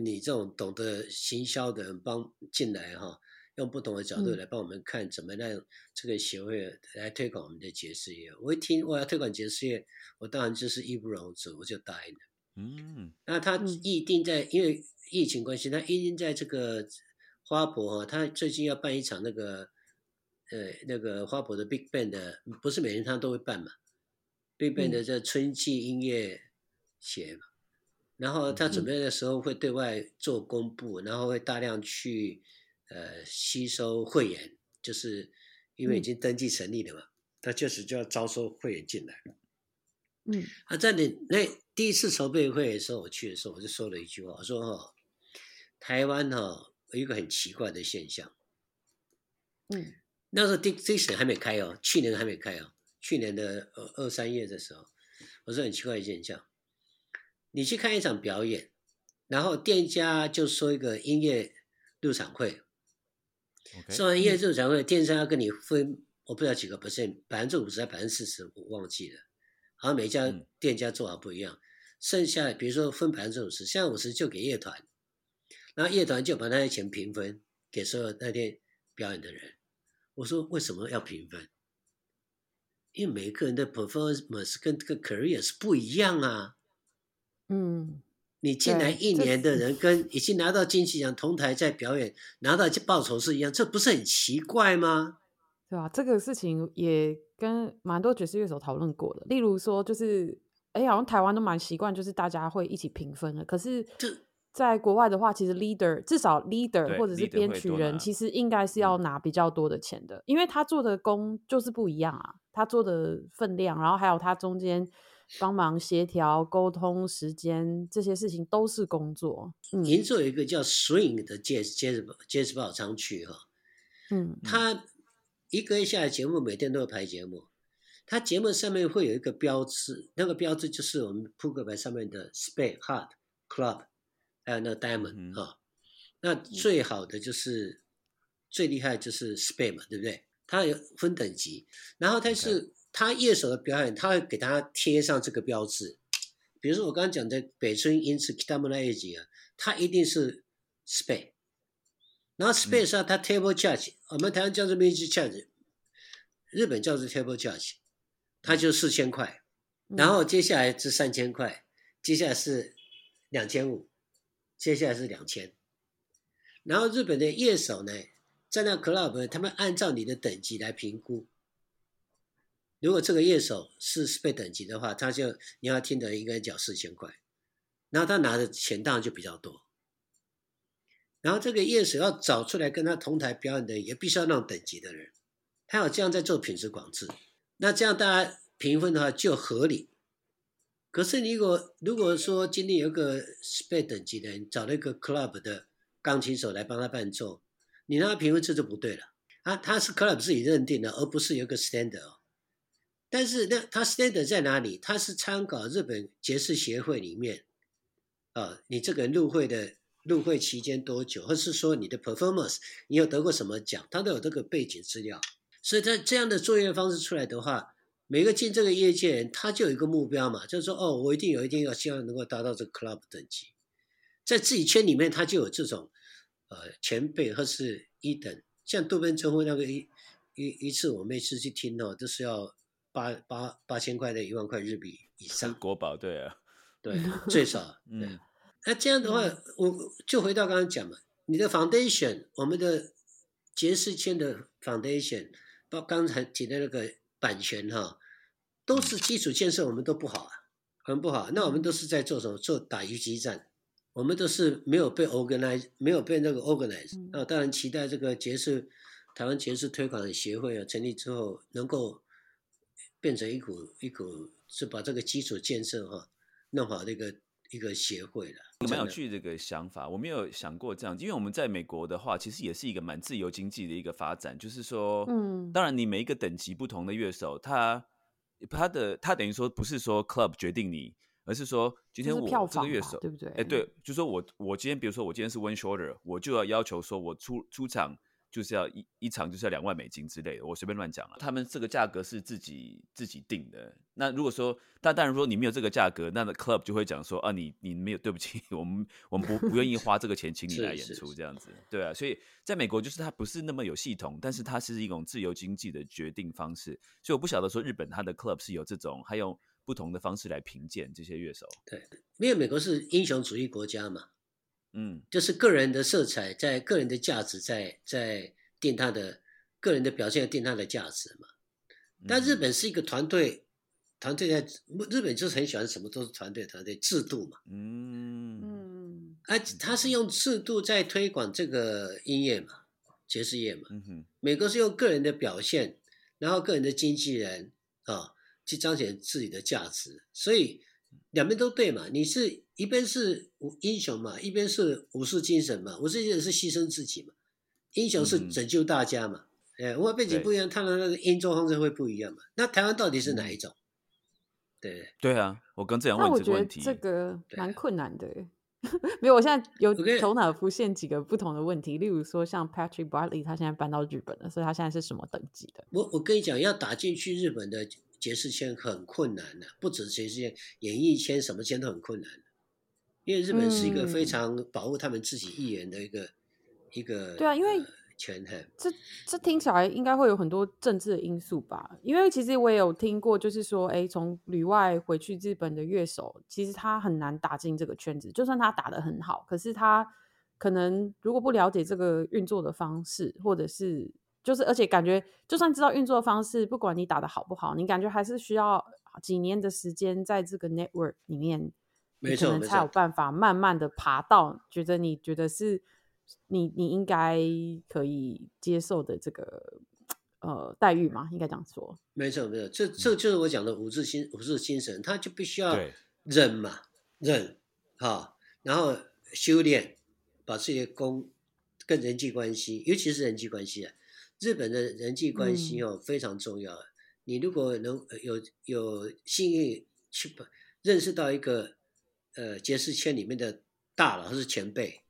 你这种懂得行销的人帮进来哈，用不同的角度嗯来帮我们看怎么让这个协会来推广我们的爵士乐。我一听我要推广爵士乐，我当然就是义不容辞，我就答应了。嗯。那他嗯。预定在，因为疫情关系，他预定在这个花博哈，他最近要办一场那个，呃，那个花博的 Big Band 的，不是每年他都会办嘛，Big Band 的这春季音乐节嘛，然后他准备的时候会对外做公布，然后会大量去呃吸收会员，就是因为已经登记成立了嘛，他确实就要招收会员进来。嗯。啊，在你那第一次筹备会的时候，我去的时候，我就说了一句话，我说哈、台湾哈、有一个很奇怪的现象，嗯。那时候 Dick Dixon 还没开哦，去年还没开哦，去年的二二三月的时候，我说很奇怪的现象，你去看一场表演，然后店家就说一个音乐入场会，，OK，说完音乐入场会，店商要跟你分，我不知道几个 percent，百分之五十还百分之四十，我忘记了。好像每家嗯店家做法不一样，剩下比如说分百分之五十，剩下五十就给乐团，然后乐团就把那些钱平分给所有那天表演的人。我说为什么要平分？因为每个人的 performance 跟这个 career 是不一样啊。嗯，你进来一年的人跟已经拿到金曲奖同台在表演拿到报酬是一样，这不是很奇怪吗？对吧？这个事情也跟蛮多爵士乐手讨论过的。例如说，就是哎，好像台湾都蛮习惯，就是大家会一起平分的。可是，在国外的话，其实 leader 至少 leader 或者是编曲人，其实应该是要拿比较多的钱的，因为他做的工就是不一样啊，他做的分量，然后还有他中间帮忙协调、沟通时间这些事情都是工作。嗯银座有一个叫 Swing 的爵爵士爵士宝常曲哈，嗯他一个月下来节目每天都有排节目，它节目上面会有一个标志，那个标志就是我们扑克牌上面的 Spade、Heart、Club，还有那个 Diamond 啊。那最好的就是最厉害就是 Spade 嘛，对不对？它有分等级，然后它是他乐手的表演，他会给他贴上这个标志。比如说我刚刚讲的北村英次 Kitamura Eiji 啊，他一定是 Spade。然后 Space 上他 Table Charge，我们台湾叫做 Magic Charge，日本叫做 Table Charge。他就四千块，然后接下来是三千块，接下来是两千五，接下来是两千。然后日本的乐手呢，在那 club，他们按照你的等级来评估。如果这个乐手是 spade 等级的话，他就你要听的应该缴四千块，然后他拿的钱当然就比较多。然后这个乐手要找出来跟他同台表演的，也必须要那种等级的人，他要这样在做品质管制。那这样大家评分的话就合理。可是你如果如果说今天有个 SP 等级的人找了一个 club 的钢琴手来帮他伴奏，你让他评分这就不对了啊！他是 club 自己认定的，而不是有个 standard。哦但是那他 standard 在哪里？他是参考日本爵士协会里面啊，你这个入会的入会期间多久，或是说你的 performance，你有得过什么奖，他都有这个背景资料。所以在这样的作业方式出来的话，每个进这个业界人，他就有一个目标嘛，就是说，哦，我一定有一定要希望能够达到这个 club 等级，在自己圈里面，他就有这种呃前辈或是一等，像渡边春夫那个一一一次，我每次去听哦，都是要八八八千块的一万块日币以上，国宝对啊，对，最少，嗯，那这样的话，我就回到刚刚讲嘛，你的 foundation，我们的爵士圈的 foundation。包刚才提的那个版权哈，都是基础建设，我们都不好啊，很不好。那我们都是在做什么？做打游击战，我们都是没有被 organize，没有被那个 organize。那当然期待这个爵士台湾爵士推广协会啊成立之后，能够变成一股一股是把这个基础建设哈弄好这个。一个协会了，蛮有趣这个想法，我没有想过这样，因为我们在美国的话，其实也是一个蛮自由经济的一个发展，就是说，嗯，当然你每一个等级不同的乐手，他他的他等于说不是说 club 决定你，而是说今天我这个乐手对不对？哎，对，就说我我今天比如说我今天是 one shorter，我就要要求说我出出场。就是要一一场就是要两万美金之类的，我随便乱讲了。他们这个价格是自己自己定的。那如果说，但当然说你没有这个价格，那 club 就会讲说啊，你你没有，对不起，我们我们不不愿意 花这个钱请你来演出这样子。对啊，所以在美国就是它不是那么有系统，但是它是一种自由经济的决定方式。所以我不晓得说日本它的 club 是有这种，还有不同的方式来评鉴这些乐手。对，因为美国是英雄主义国家嘛。嗯，就是个人的色彩，在个人的价值，在在定他的个人的表现，定他的价值嘛。但日本是一个团队，团队在日本就是很喜欢什么都是团队，团队制度嘛。嗯嗯，而他是用制度在推广这个音乐嘛，爵士乐嘛。嗯哼，美国是用个人的表现，然后个人的经纪人啊，去彰显自己的价值，所以。两边都对嘛，你是一边是武英雄嘛，一边是武士精神嘛，武士精神是牺牲自己嘛，英雄是拯救大家嘛，哎，文化背景不一样，他的那个运作方式会不一样嘛。那台湾到底是哪一种？对对啊，我刚这样问这个问题，这个蛮困难的。没有，我现在有头脑浮现几个不同的问题，例如说像 Patrick Bartley，他现在搬到日本了，所以他现在是什么等级的？我我跟你讲，要打进去日本的。爵士圈很困难的，不止爵士圈，演艺圈什么圈都很困难因为日本是一个非常保护他们自己艺人的一个一个对啊，因为权衡。这这听起来应该会有很多政治的因素吧？因为其实我也有听过，就是说，哎，从旅外回去日本的乐手，其实他很难打进这个圈子，就算他打的很好，可是他可能如果不了解这个运作的方式，或者是。就是，而且感觉，就算知道运作方式，不管你打的好不好，你感觉还是需要几年的时间在这个 network 里面，没错，才有办法慢慢的爬到觉得你觉得是你你应该可以接受的这个呃待遇嘛？应该这样说。没错，没错，这这就是我讲的武士心武士精神，他就必须要忍嘛，忍哈，然后修炼，把自己的功跟人际关系，尤其是人际关系啊。日本的人际关系哦非常重要，你如果能有有幸运去认识到一个呃杰士圈里面的大佬或是前辈，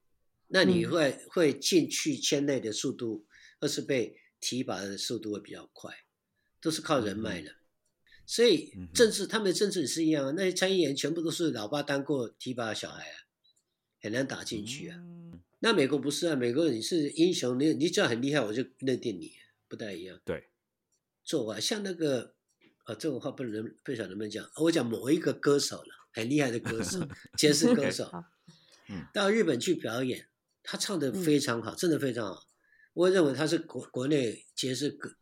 那你会会进去圈内的速度，或是被提拔的速度会比较快，都是靠人脉的。所以政治他们的政治也是一样啊，那些参议员全部都是老爸当过提拔的小孩啊，很难打进去啊。那美国不是啊，美国你是英雄，你你只要很厉害，我就认定你，不太一样。对，做啊，像那个，啊，这种话不能不晓得能不能讲。我讲某一个歌手了，很厉害的歌手，爵士歌手，到日本去表演，他唱的非常好，真的非常好。我认为他是国国内爵士歌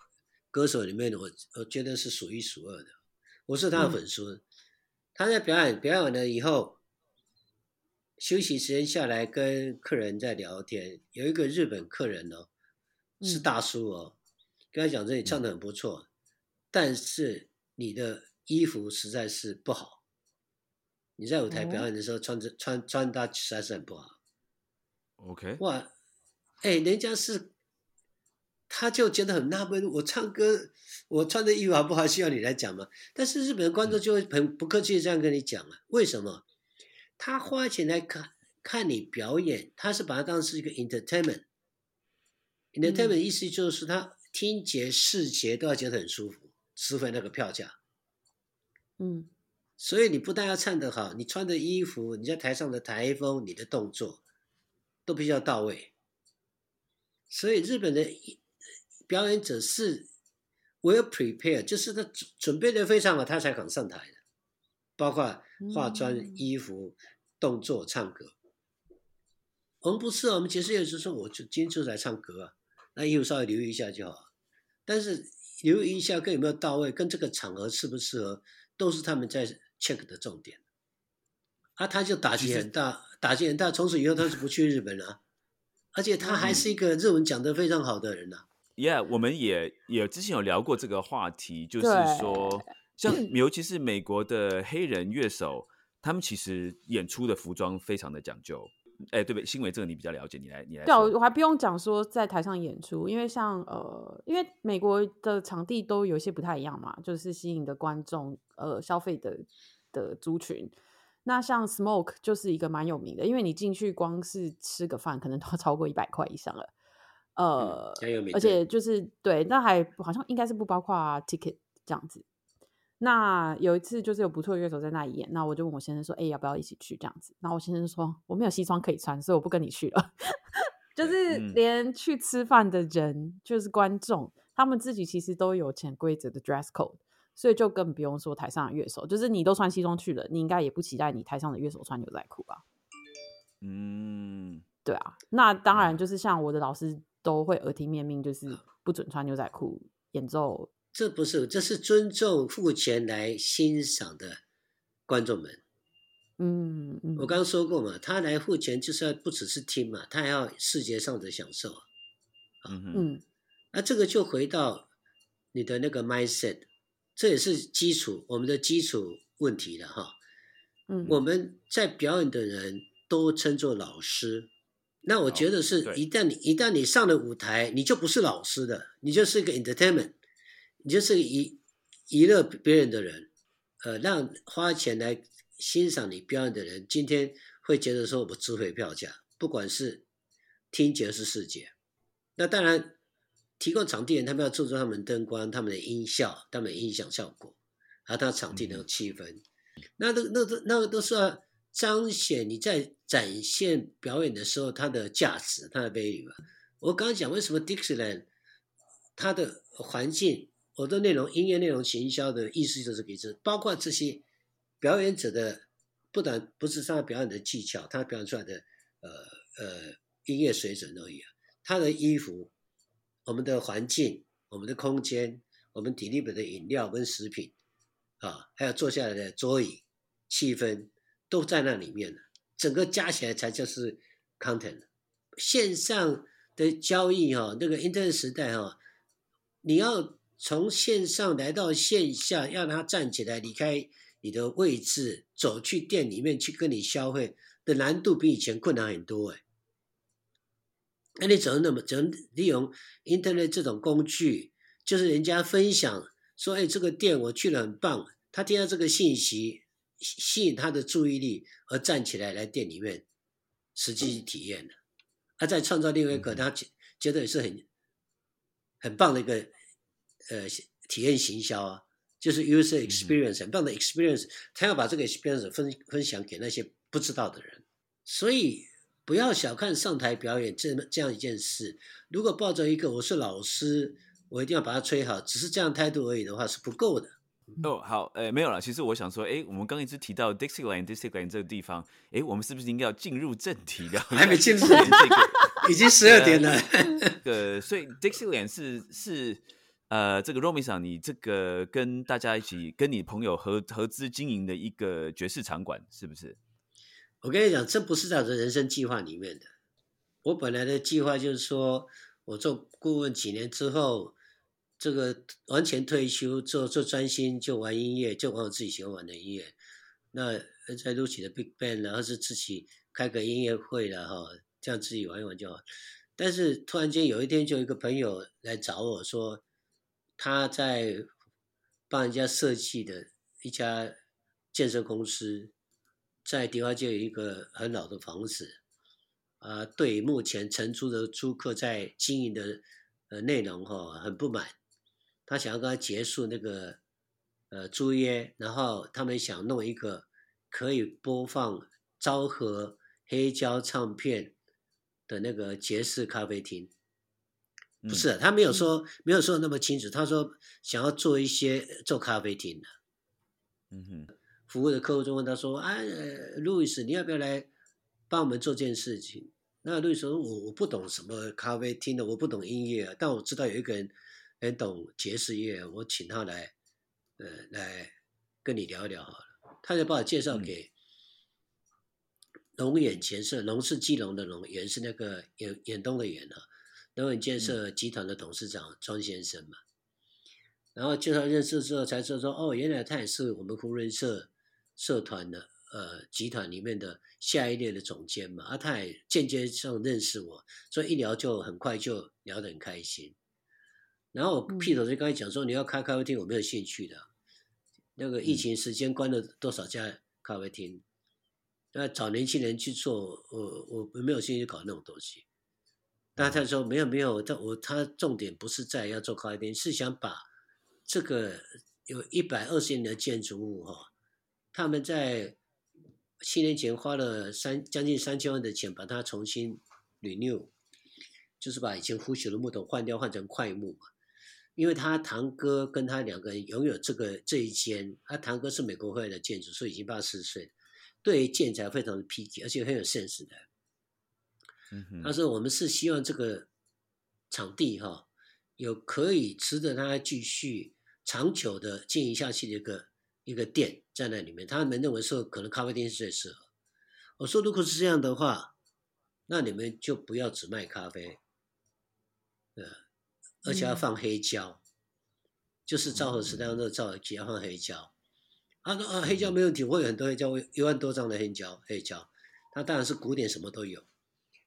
歌手里面的，我我觉得是数一数二的。我是他的粉丝，他在表演表演完了以后。休息时间下来跟客人在聊天，有一个日本客人哦，是大叔哦，跟他讲这里唱的很不错，但是你的衣服实在是不好，你在舞台表演的时候穿着穿穿搭实在是很不好。OK，哇，哎，人家是，他就觉得很纳闷，我唱歌我穿的衣服好不好需要你来讲吗？但是日本的观众就会很不客气这样跟你讲了，为什么？他花钱来看看你表演，他是把它当成是一个 entertainment。entertainment 意思就是他听觉、视觉都要觉得很舒服，值回那个票价。嗯，所以你不但要唱得好，你穿的衣服，你在台上的台风，你的动作都必须要到位。所以日本的表演者是 well prepared，就是他准备的非常好，他才敢上台的，包括。化妆、衣服、动作、唱歌，我们不是，我们其实有时候，我就今天就来唱歌啊，那衣服稍微留意一下就好。但是留意一下跟有没有到位，跟这个场合适不适合，都是他们在 check 的重点。啊，他就打击很大，打击很大，从此以后他是不去日本了，而且他还是一个日文讲得非常好的人呐。Yeah，我们也也之前有聊过这个话题，就是说。像 尤其是美国的黑人乐手，他们其实演出的服装非常的讲究。哎，对不对？新伟，这个你比较了解，你来，你来。对，我还不用讲说在台上演出，因为像呃，因为美国的场地都有些不太一样嘛，就是吸引的观众呃消费的的族群。那像 Smoke 就是一个蛮有名的，因为你进去光是吃个饭，可能都要超过一百块以上了。呃，而且就是对，那还好像应该是不包括 ticket 这样子。那有一次就是有不错的乐手在那里演，那我就问我先生说：“哎，要不要一起去这样子？”然后我先生说：“我没有西装可以穿，所以我不跟你去了。”就是连去吃饭的人，就是观众，他们自己其实都有潜规则的 dress code，所以就更不用说台上的乐手，就是你都穿西装去了，你应该也不期待你台上的乐手穿牛仔裤吧？嗯，对啊。那当然就是像我的老师都会耳听面命，就是不准穿牛仔裤演奏。这不是，这是尊重付钱来欣赏的观众们。嗯嗯，我刚刚说过嘛，他来付钱就是要不只是听嘛，他还要视觉上的享受。嗯嗯，那这个就回到你的那个 mindset，这也是基础，我们的基础问题了哈。嗯，我们在表演的人都称作老师，那我觉得是一旦你一旦你上了舞台，你就不是老师的，你就是一个 entertainment。你就是娱娱乐别人的人，呃，让花钱来欣赏你表演的人，今天会觉得说我值回票价，不管是听觉是视觉。那当然，提供场地人他们要注重他们灯光、他们的音效、他们的音响效果，还有他场地的气氛。那都那都那个都是要彰显你在展现表演的时候它的价值、它的魅力吧。我刚刚讲为什么 Dixieland 它的环境。我的内容、音乐内容、行销的意思就是给这，包括这些表演者的，不但不是他表演的技巧，他表演出来的呃呃音乐水准而已啊。他的衣服、我们的环境、我们的空间、我们体力本的饮料跟食品啊，还有坐下来的桌椅、气氛都在那里面了。整个加起来才就是 content。线上的交易哈，那个 internet 时代哈，你要。从线上来到线下，让他站起来离开你的位置，走去店里面去跟你消费的难度比以前困难很多哎。那你怎么那么怎么利用 Internet 这种工具，就是人家分享说：“哎，这个店我去了很棒。”他听到这个信息，吸引他的注意力，而站起来来店里面实际体验的，而在创造另外一个他觉觉得也是很很棒的一个呃体验行销啊，就是 user experience 很棒的 experience，他要把这个 experience 分分享给那些不知道的人，所以不要小看上台表演这这样一件事。如果抱着一个我是老师，我一定要把它吹好，只是这样态度而已的话是不够的。哦，好，呃，没有了。其实我想说，哎，我们刚一直提到 Dixieland，Dixieland 这个地方，哎，我们是不是应该要进入正题了？还没进入 这个，已经十二点了。呃，所以 Dixieland 是是呃，这个 Romy 上，你这个跟大家一起跟你朋友合合资经营的一个爵士场馆，是不是？我跟你讲，这不是在我的人生计划里面的。我本来的计划就是说，我做顾问几年之后。这个完全退休做做专心就玩音乐，就玩我自己喜欢玩的音乐。那在录起的 Big Band，然后是自己开个音乐会了哈，这样自己玩一玩就好。但是突然间有一天，就有一个朋友来找我说，他在帮人家设计的一家建设公司，在迪化街有一个很老的房子，啊，对目前承租的租客在经营的呃内容哈很不满。他想要跟他结束那个呃租约，然后他们想弄一个可以播放昭和黑胶唱片的那个爵士咖啡厅。不是，他没有说没有说那么清楚。他说想要做一些做咖啡厅的。嗯哼，服务的客户就问他说：“啊，路易斯，你要不要来帮我们做件事情？”那路易斯说：“我我不懂什么咖啡厅的，我不懂音乐，但我知道有一个人。”很懂爵士乐，我请他来，呃，来跟你聊一聊好了。他就把我介绍给龙眼前设，龙是基隆的龙，远是那个远远东的远啊。龙眼建设集团的董事长庄先生嘛。然后介绍认识之后，才知道说，哦，原来他也是我们胡润社社团的呃集团里面的下一列的总监嘛。啊，他也间接上认识我，所以一聊就很快就聊得很开心。然后屁头就刚才讲说你要开咖啡厅，我没有兴趣的。那个疫情时间关了多少家咖啡厅？那找年轻人去做，我我没有兴趣搞那种东西。但他说没有没有，他我他重点不是在要做咖啡厅，是想把这个有一百二十年的建筑物哈，他们在七年前花了三将近三千万的钱把它重新 renew，就是把以前腐朽的木头换掉，换成块木嘛。因为他堂哥跟他两个人拥有这个这一间，他堂哥是美国回来的建筑，所以已经八十岁，对建材非常的 P K，而且很有 sense 的。他说：“我们是希望这个场地哈，有可以值得他继续长久的经营下去的一个一个店在那里面。他们认为说，可能咖啡店是最适合。我说，如果是这样的话，那你们就不要只卖咖啡，呃。”而且要放黑胶，就是昭和时代那个昭和机要放黑胶。他说啊，黑胶没问题，我有很多黑胶，一万多张的黑胶，黑胶。他当然是古典，什么都有。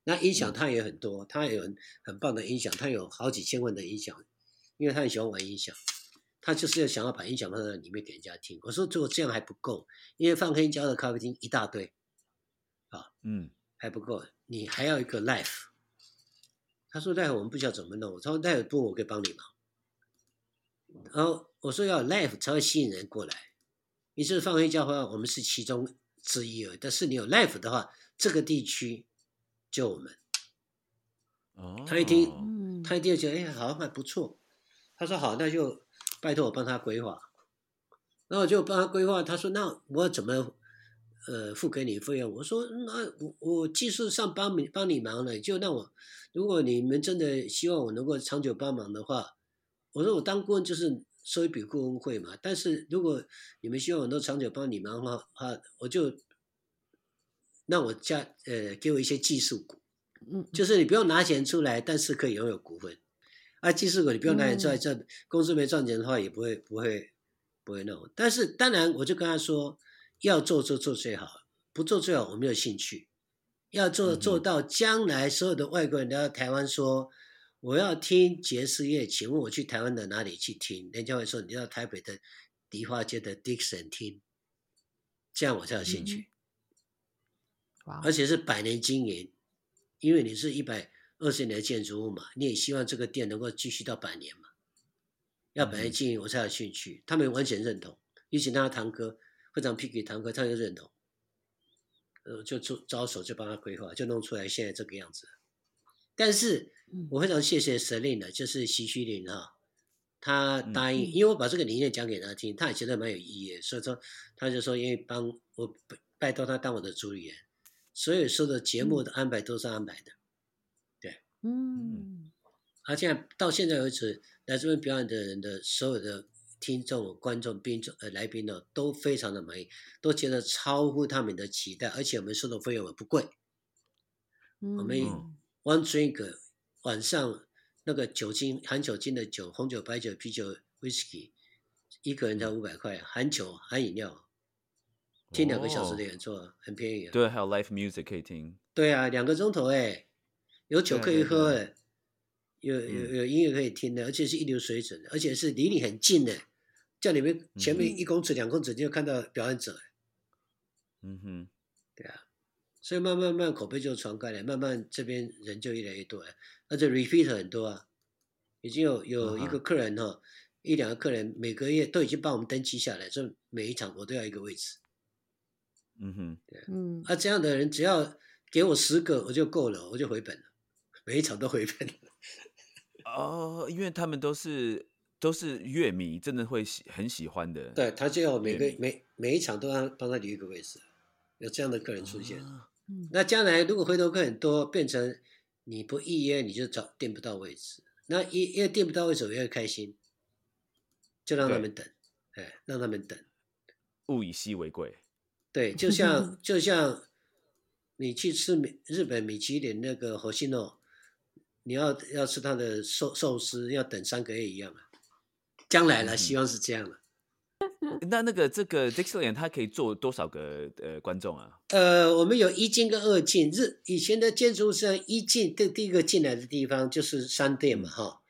那音响他也很多，他有很棒的音响，他有好几千万的音响，因为他很喜欢玩音响。他就是要想要把音响放在里面给人家听。我说如果这样还不够，因为放黑胶的咖啡厅一大堆，啊，嗯，还不够，你还要一个 life。他说：“待会我们不知道怎么弄。”我说：“待会不，我可以帮你忙。”然后我说：“要 life 才会吸引人过来。你是放黑胶的话，我们是其中之一而已。但是你有 life 的话，这个地区就我们。”哦，他一听，他一听就觉得：“哎，好像还不错。”他说：“好，那就拜托我帮他规划。”然后我就帮他规划。他说：“那我怎么？”呃，付给你费用，我说那我我技术上帮你帮你忙了，就让我，如果你们真的希望我能够长久帮忙的话，我说我当顾问就是收一笔顾问费嘛。但是如果你们希望我能长久帮你忙的话，话我就让我加呃给我一些技术股，嗯，就是你不用拿钱出来，但是可以拥有股份。啊，技术股你不用拿来，这公司没赚钱的话也不会不会不会弄。但是当然我就跟他说。要做就做最好，不做最好我没有兴趣。要做做到将来所有的外国人来到台湾说，我要听爵士乐，请问我去台湾的哪里去听？人家会说你到台北的迪化街的 Dixon 听，这样我才有兴趣。哇，而且是百年经营，因为你是一百二十年的建筑物嘛，你也希望这个店能够继续到百年嘛。要百年经营，我才有兴趣。他们完全认同，尤其他堂哥会长 P 给堂哥，他就认同，呃，就招招手就帮他规划，就弄出来现在这个样子。但是我非常谢谢 Selin 的，就是徐虚林哈，他答应，因为我把这个理念讲给他听，他也觉得蛮有意义，所以说他就说愿意帮我拜托他当我的主理人，所有说的节目的安排都是安排的，对，嗯，而且到现在为止来这边表演的人的所有的听众、观众、宾众呃来宾呢，都非常的满意，都觉得超乎他们的期待，而且我们收的费用也不贵，我们嗯。one drink 晚上那个酒精含酒精的酒，红酒、白酒、啤酒、whisky，一个人才五百块，含酒含饮料，听两个小时的演奏，很便宜啊。对，还有 live music 可以听。对啊，两个钟头哎，有酒可以喝哎，有有嗯。有音乐可以听的，而且是一流水准的，而且是离你很近的，叫你们前面嗯一公尺、两公尺就看到表演者，嗯哼，对啊，所以慢慢慢口碑就传开了，慢慢这边人就越来越多了，而且 repeat 很多啊，已经有有一个客人哈、一两个客人每个月都已经帮我们登记下来，所以每一场我都要一个位置。嗯哼，对嗯，啊，这样的人只要给我十个我就够了，我就回本了，每一场都回本了。哦，因为他们都是都是乐迷，真的会喜很喜欢的。对他就要每个每每一场都让帮他留一个位置，有这样的客人出现。啊嗯那将来如果回头客很多，变成你不预约你就找订不到位置，那一因为订不到位置我越开心，就让他们等，哎，让他们等。物以稀为贵。对，就像就像你去吃米日本米其林那个火星哦，你要要吃他的寿寿司要等三个月一样啊。将来了，嗯希望是这样了。那那个这个 Dixieland 它可以坐多少个呃观众啊？呃，我们有一进跟二进。日以前的建筑是一进第第一个进来的地方就是商店嘛，哈，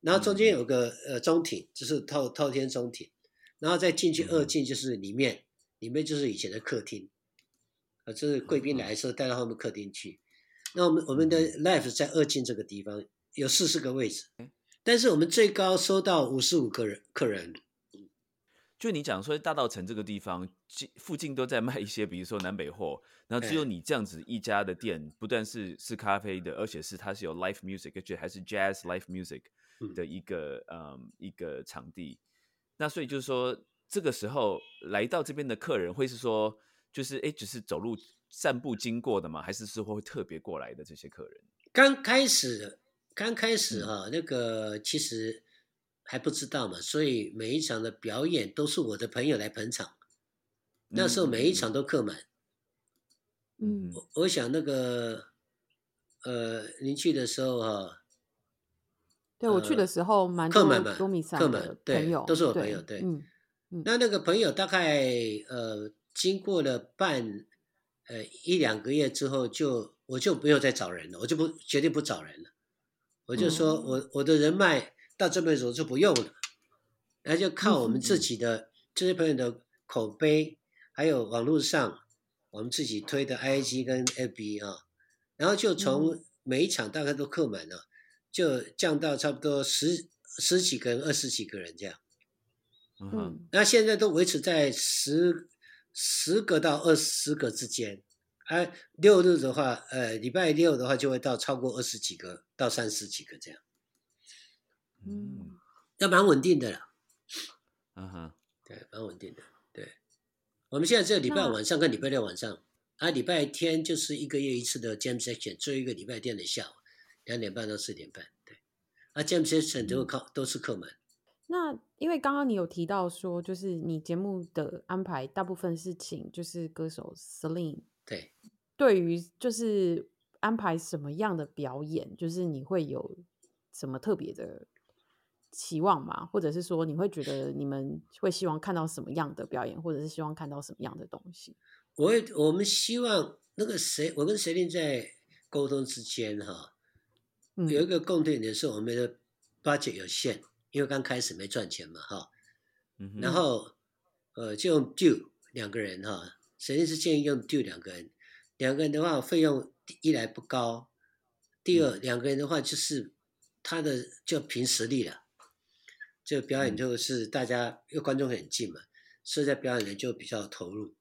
然后中间有个呃中庭，就是透透天中庭，然后再进去二进就是里面，里面就是以前的客厅，啊，这是贵宾来的时候带到他们客厅去。那我们我们的 life 在二进这个地方有四十个位置，但是我们最高收到五十五个人客人。就你讲说大道城这个地方，近附近都在卖一些，比如说南北货，然后只有你这样子一家的店，不但是是咖啡的，而且是它是有 live music，而且还是 jazz live music 嗯的一个嗯一个场地。那所以就是说，这个时候来到这边的客人会是说，就是哎，只是走路散步经过的吗？还是是会特别过来的这些客人？刚开始，刚开始哈、那个其实还不知道嘛，所以每一场的表演都是我的朋友来捧场，那时候每一场都客满。嗯我我想那个，呃，您去的时候哈、对我去的时候蛮多客满嘛多米散客满的对朋友，都是我朋友对嗯，那那个朋友大概呃，经过了半呃一两个月之后就，我就没有再找人了，我就不决定不找人了，我就说、哦。我我的人脉到这边时候就不用了，那就靠我们自己的这些朋友的口碑，还有网络上我们自己推的 IG 跟 FB 啊，然后就从每一场大概都客满了，就降到差不多十十几个人、二十几个人这样。嗯那现在都维持在十十个到二十个之间，啊，六日的话，呃，礼拜六的话就会到超过二十几个到三十几个这样，嗯。那蛮稳定的了。啊哈，对，蛮稳定的。对，我们现在只有礼拜晚上跟礼拜六晚上，啊，礼拜天就是一个月一次的 jam session，最后一个礼拜天的下午两点半到四点半，对，啊，jam session 都靠都是客满，那因为刚刚你有提到说，就是你节目的安排大部分是请就是歌手 Celine，对。对于就是安排什么样的表演，就是你会有什么特别的期望吗？或者是说你会觉得你们会希望看到什么样的表演，或者是希望看到什么样的东西？我会我们希望那个谁，我跟谁令在沟通之间哈，有一个共同点是我们的 budget 有限，因为刚开始没赚钱嘛，哈。然后，呃，就用 do 两个人哈，首先是建议用 do 两个人。两个人的话，费用一来不高，第二两个人的话就是他的就凭实力了。这个表演就是大家因为观众很近嘛，所以在表演人就比较投入，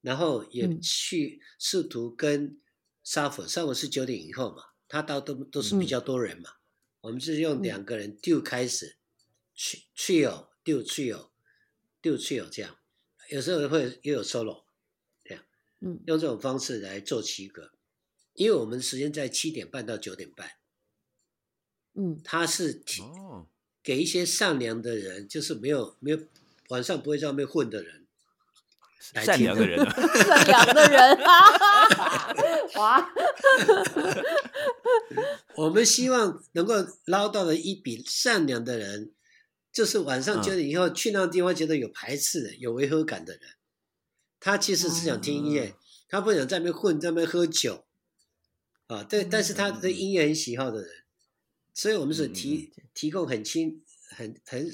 然后也去试图跟沙佛，沙佛是九点以后嘛，他到都都是比较多人嘛，我们是用两个人 do 开始，trio do trio do trio 这样，有时候会又有 solo 这样。嗯，用这种方式来做七个，因为我们时间在七点半到九点半。嗯，他是提给一些善良的人，就是没有没有晚上不会在外面混的人，善良的人，善良的人啊！哇，我们希望能够捞到的一笔善良的人，就是晚上九点以后去那个地方觉得有排斥的、有违和感的人。他其实是想听音乐，他不想在那边混，在那边喝酒，啊，对，但是他对音乐很喜好的人，所以我们是提提供很轻、很很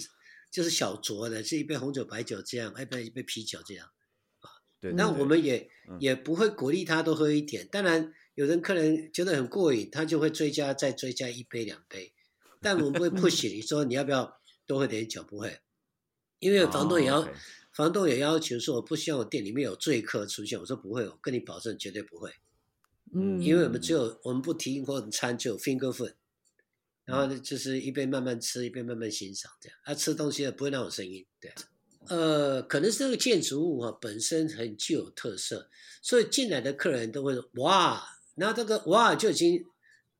就是小酌的，是一杯红酒、白酒这样，一杯一杯啤酒这样，啊，对，那我们也也不会鼓励他多喝一点，当然有人客人觉得很过瘾，他就会追加再追加一杯两杯，但我们不会 push 你说你要不要多喝点酒，不会，因为房东也要。房东也要求说，我不希望我店里面有醉客出现。我说不会，我跟你保证绝对不会。嗯，因为我们只有我们不提供餐，只有 finger food，然后呢就是一边慢慢吃，一边慢慢欣赏这样。他吃东西也不会那种声音，对。呃，可能是这个建筑物啊本身很具有特色，所以进来的客人都会说哇，那这个哇就已经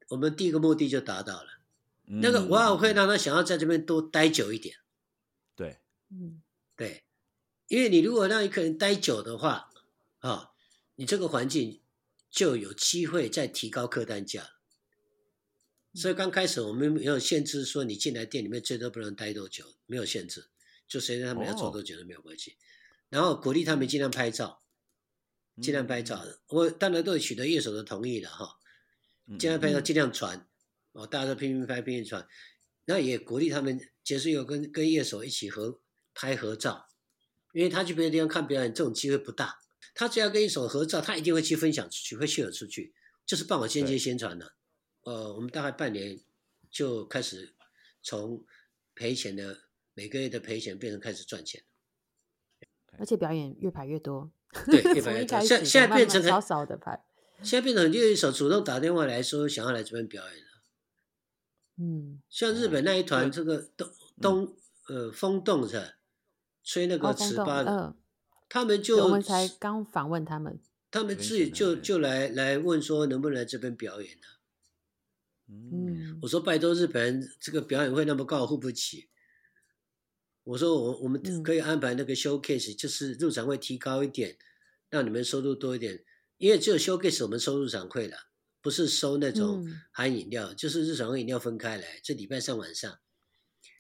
我们第一个目的就达到了。那个哇会让他想要在这边多待久一点。对，嗯，对。因为你如果让一个人待久的话，啊，你这个环境就有机会再提高客单价。所以刚开始我们没有限制说你进来店里面最多不能待多久，没有限制，就谁让他们要做多久都没有关系。然后鼓励他们尽量拍照，尽量拍照的。我当然都会取得乐手的同意了哈，尽量拍照，尽量传，哦，大家都拼命拍，拼命传。那也鼓励他们结束以后跟跟乐手一起合拍合照。因为他去别的地方看表演，这种机会不大。他只要跟一手合照，他一定会去分享出去，会去了出去，就是帮我间接宣传的。呃，我们大概半年就开始从赔钱的每个月的赔钱变成开始赚钱。而且表演越排越多。对，越排越多。现现在变成少少的排。现在变成很多乐手主动打电话来说想要来这边表演了。嗯。像日本那一团，这个东东呃风动是。吹那个糍粑的，他们就我们才刚访问他们，他们自己就就来来问说能不能来这边表演呢？嗯，我说拜托日本人这个表演会那么高，付不起。我说我我们可以安排那个 showcase，就是入场会提高一点，让你们收入多一点。因为只有 showcase 我们收入场会的，不是收那种含饮料，就是日常会饮料分开来，这礼拜上晚上，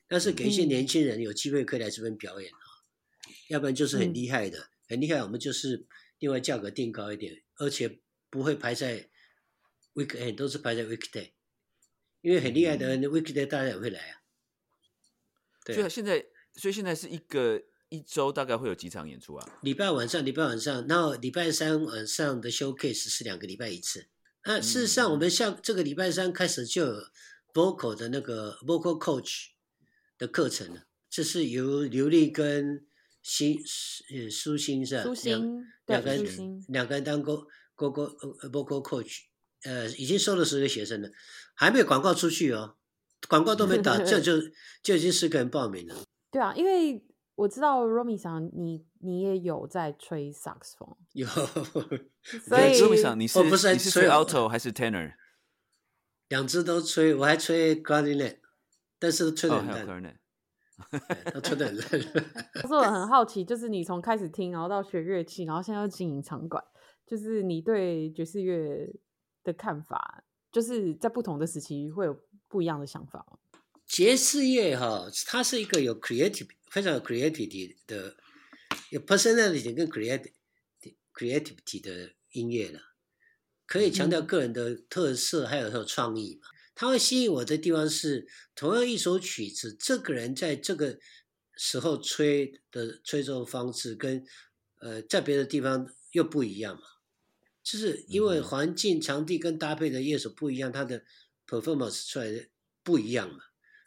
但是给一些年轻人有机会可以来这边表演。要不然就是很厉害的，很厉害。我们就是另外价格定高一点，而且不会排在 weekend，都是排在 weekday。因为很厉害的人，weekday 大家也会来啊。对啊，现在所以现在是一个一周大概会有几场演出啊？礼拜晚上，礼拜晚上，然后礼拜三晚上的 showcase 是两个礼拜一次。那事实上，我们像这个礼拜三开始就有 vocal 的那个 vocal coach 的课程了，这是由刘丽跟。新呃苏欣是吧？苏欣两个人两个人当过过过呃 vocal coach，呃已经收了十个学生了，还没有广告出去哦，广告都没打，这 就就已经十个人报名了。对啊，因为我知道 Romy 想，你你也有在吹萨克斯风，有。所以 Romy 桑，你是不是你是吹 alto 还是 tenor？两只都吹，我还吹 clarinet，但是吹的很烂。他吹的很烂。可是我很好奇，就是你从开始听，然后到学乐器，然后现在要经营场馆，就是你对爵士乐的看法，就是在不同的时期会有不一样的想法爵士乐哈，它是一个有 creative 非常有 creativity 的，有 personality 跟 creativity creativity 的音乐了，可以强调个人的特色，还有有创意嘛。它会吸引我的地方是，同样一首曲子，这个人在这个时候吹的吹奏方式跟呃在别的地方又不一样嘛，就是因为环境、场地跟搭配的乐手不一样，他的 performance 出来的不一样嘛，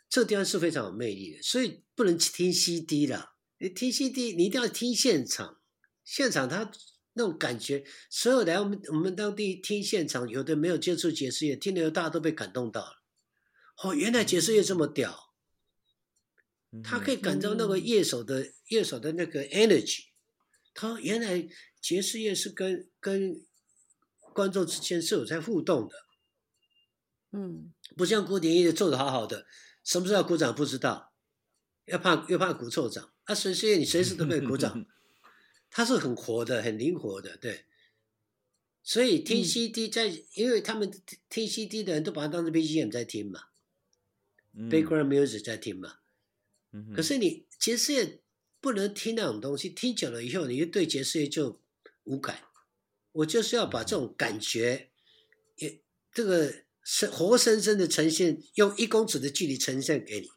这个地方是非常有魅力的，所以不能听 CD 了，你听 CD 你一定要听现场，现场他。那种感觉，所有来我们我们当地听现场，有的没有接触爵士乐，听的大家都被感动到了。哦，原来爵士乐这么屌，他可以感到那个乐手的乐手的那个 energy。他原来爵士乐是跟跟观众之间是有在互动的。嗯，不像古典音乐做的好好的，什么时候鼓掌不知道，要怕又怕鼓错掌。啊，爵士乐你随时都可以鼓掌。它是很活的，很灵活的，对。所以听 CD 在，因为他们听 CD 的人都把它当成 BGM 在听嘛，background music 在听嘛。可是你爵士乐不能听那种东西，听久了以后，你就对爵士乐就无感。我就是要把这种感觉，也这个生活生生的呈现，用一公尺的距离呈现给你，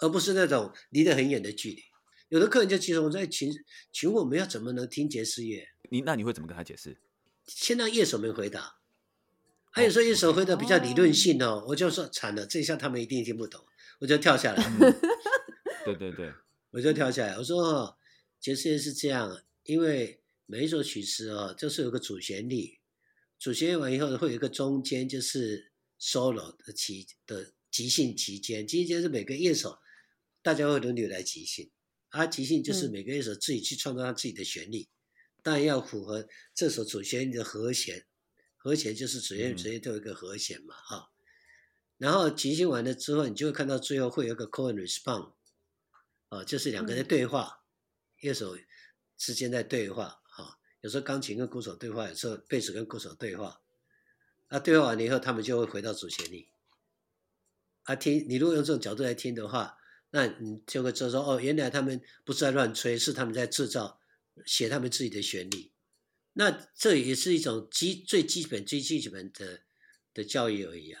而不是那种离得很远的距离。有的客人就其实我在请请我们要怎么能听爵士乐？你那你会怎么跟他解释？先让乐手们回答。还有说乐手回答比较理论性哦，我就说惨了，这一下他们一定听不懂，我就跳下来。对对对，我就跳下来。我说爵士乐是这样，因为每一首曲子哦，就是有个主旋律，主旋律完以后会有一个中间就是 solo 的期的即兴期间，期间是每个乐手大家会轮流来即兴。啊即兴就是每个乐手自己去创造他自己的旋律，当然要符合这首主旋律的和弦，和弦就是主旋律主旋律都有一个和弦嘛，哈。然后即兴完了之后，你就会看到最后会有一个 call and response，啊，就是两个人对话，乐手之间在对话，啊，有时候钢琴跟鼓手对话，有时候贝斯跟鼓手对话，啊对话完了以后，他们就会回到主旋律。啊，听你如果用这种角度来听的话。那你就会知道说，哦，原来他们不是在乱吹，是他们在制造写他们自己的旋律。那这也是一种基最基本、最基本的的教育而已啊。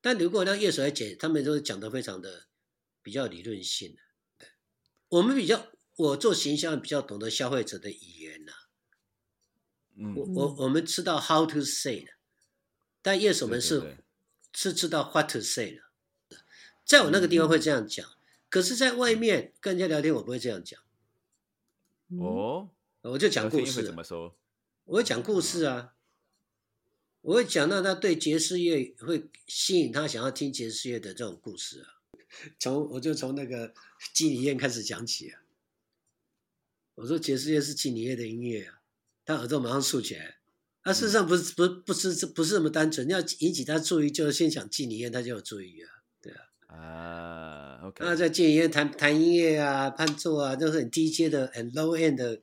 但如果让乐手来讲，他们都是讲的非常的比较理论性的。我们比较，我做形象比较懂得消费者的语言呐。嗯，我我我们知道 how to say 的，但乐手们是是知道 what to say 的。在我那个地方会这样讲。可是，在外面跟人家聊天，我不会这样讲。哦，我就讲故事。怎么说？我会讲故事啊，我会讲到他对爵士乐会吸引他想要听爵士乐的这种故事啊。从我就从那个基里宴开始讲起啊。我说爵士乐是基里宴的音乐啊，他耳朵马上竖起来。啊，事实上不是，不不是，不是这么单纯。要引起他注意，就是先讲基里宴，他就有注意啊。对啊。那在建业弹弹音乐啊、伴奏啊，都是很低阶的、很 low end 的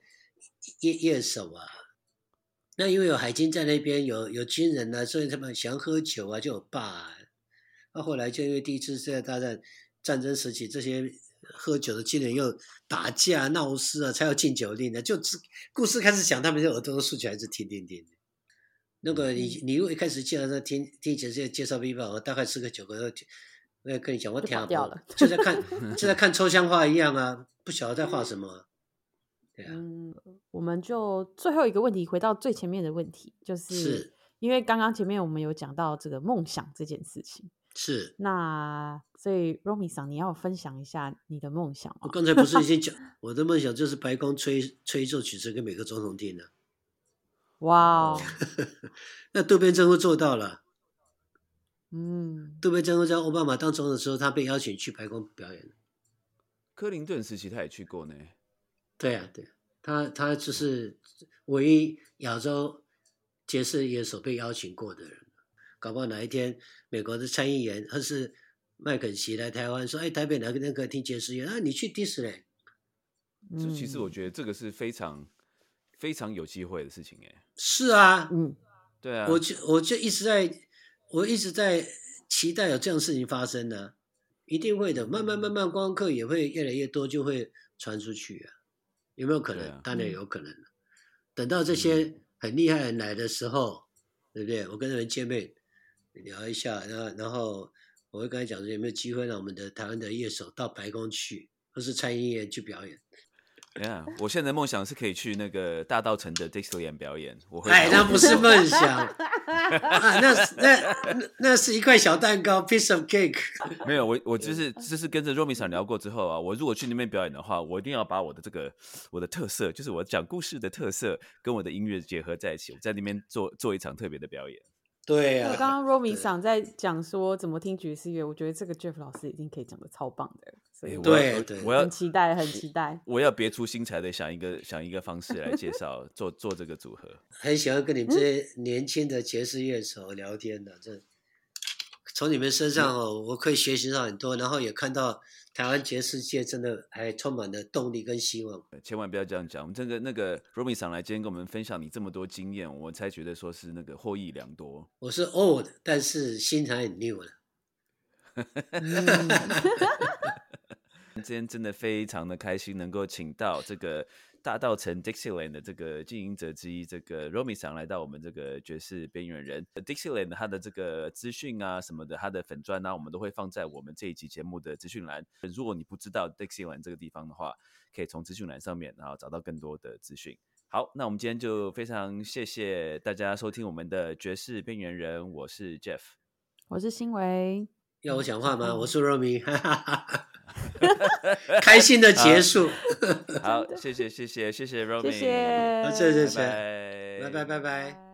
乐乐手啊。那因为有海军在那边，有有军人啊，所以他们喜欢喝酒啊，就有霸。那后来就因为第一次世界大战战争时期，这些喝酒的军人又打架闹事啊，才有禁酒令的。就故事开始讲，他们就耳朵都竖起来，直听听听。那个你你如果一开始介绍说听听姐姐介绍 B 吧，我大概吃个酒个。我也跟你讲，我听掉了，就在看 就在看抽象画一样啊，不晓得在画什么。对啊，嗯，我们就最后一个问题，回到最前面的问题，就是因为刚刚前面我们有讲到这个梦想这件事情，是那所以 Romy 桑，你要分享一下你的梦想吗？我刚才不是已经讲，我的梦想就是白宫吹吹奏曲子给每个总统听的。哇哦，那渡边真夫做到了。嗯，杜贝真夫在奥巴马当总统的时候，他被邀请去白宫表演。克林顿时期他也去过呢。对啊，对，他他就是唯一亚洲爵士乐手被邀请过的人。搞不好哪一天美国的参议员或是麦肯锡来台湾说：“哎，台北哪个人可以听爵士乐？啊，你去迪士尼。”这其实我觉得这个是非常非常有机会的事情哎。是啊，嗯，对啊，我就我就一直在。我一直在期待有这样事情发生呢，一定会的。慢慢慢慢，观光客也会越来越多，就会传出去啊。有没有可能？当然有可能。等到这些很厉害人来的时候，对不对？我跟他们见面，聊一下，然后然后我会跟他讲说有没有机会让我们的台湾的乐手到白宫去，或是蔡英文去表演。呀，我现在的梦想是可以去那个大道城的 Dixieland 表演。我会，哎，那不是梦想 啊，那那那是一块小蛋糕，piece of cake。没有，我我就是就是跟着 Romy 厂聊过之后啊，我如果去那边表演的话，我一定要把我的这个我的特色，就是我讲故事的特色，跟我的音乐结合在一起，我在那边做做一场特别的表演。对啊，刚刚 Romi 想在讲说怎么听爵士乐，我觉得这个 Jeff 老师一定可以讲的超棒的，所以对对，我要很期待，很期待，我要别出心裁的想一个想一个方式来介绍做做这个组合。很喜欢跟你们这些年轻的爵士乐手聊天的，这从你们身上哦，我可以学习到很多，然后也看到。台湾爵士界真的还充满了动力跟希望，千万不要这样讲。我们这个那个 Romy 上来今天跟我们分享你这么多经验，我才觉得说是那个获益良多。我是 old，但是心态很 new 了。今天真的非常的开心，能够请到这个。大道城 Dixieland 的这个经营者之一，这个 Romy 上来到我们这个爵士边缘人 Dixieland，他的这个资讯啊什么的，他的粉砖啊，我们都会放在我们这一集节目的资讯栏。如果你不知道 Dixieland 这个地方的话，可以从资讯栏上面然后找到更多的资讯。好，那我们今天就非常谢谢大家收听我们的爵士边缘人，我是 Jeff，我是新维，要我讲话吗？我是 Romy。开心的结束。好，谢谢谢谢谢谢 Romi，谢谢，谢谢谢谢，拜拜拜拜。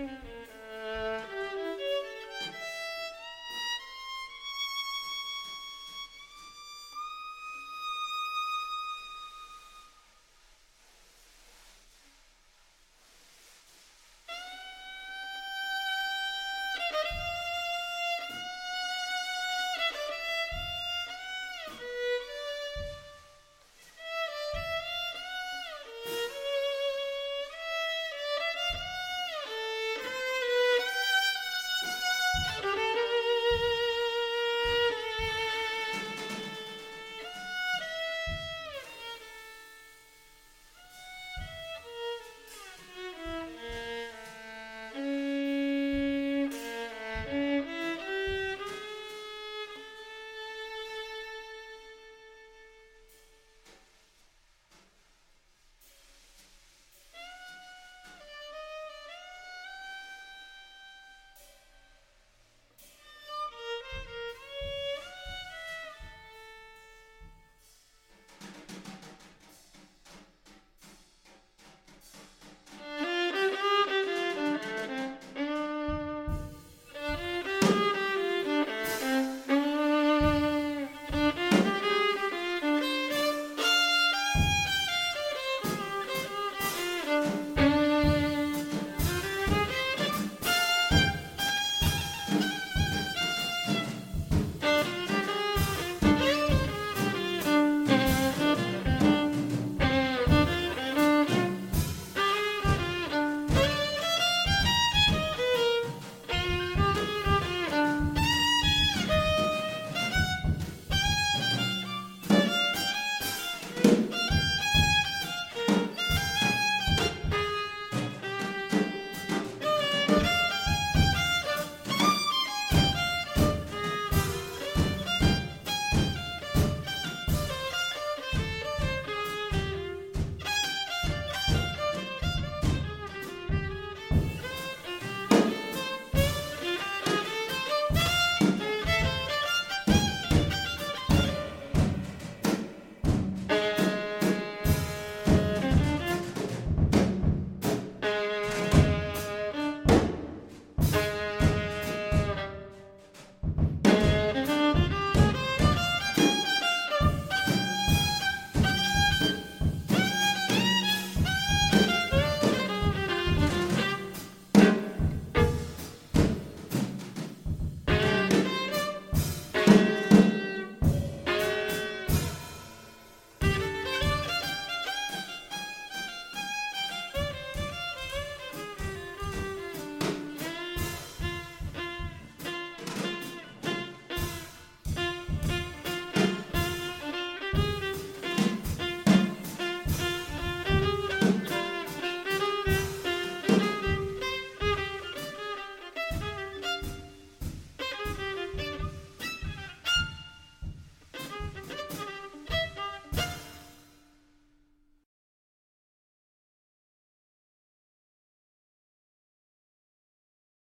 Mm-hmm.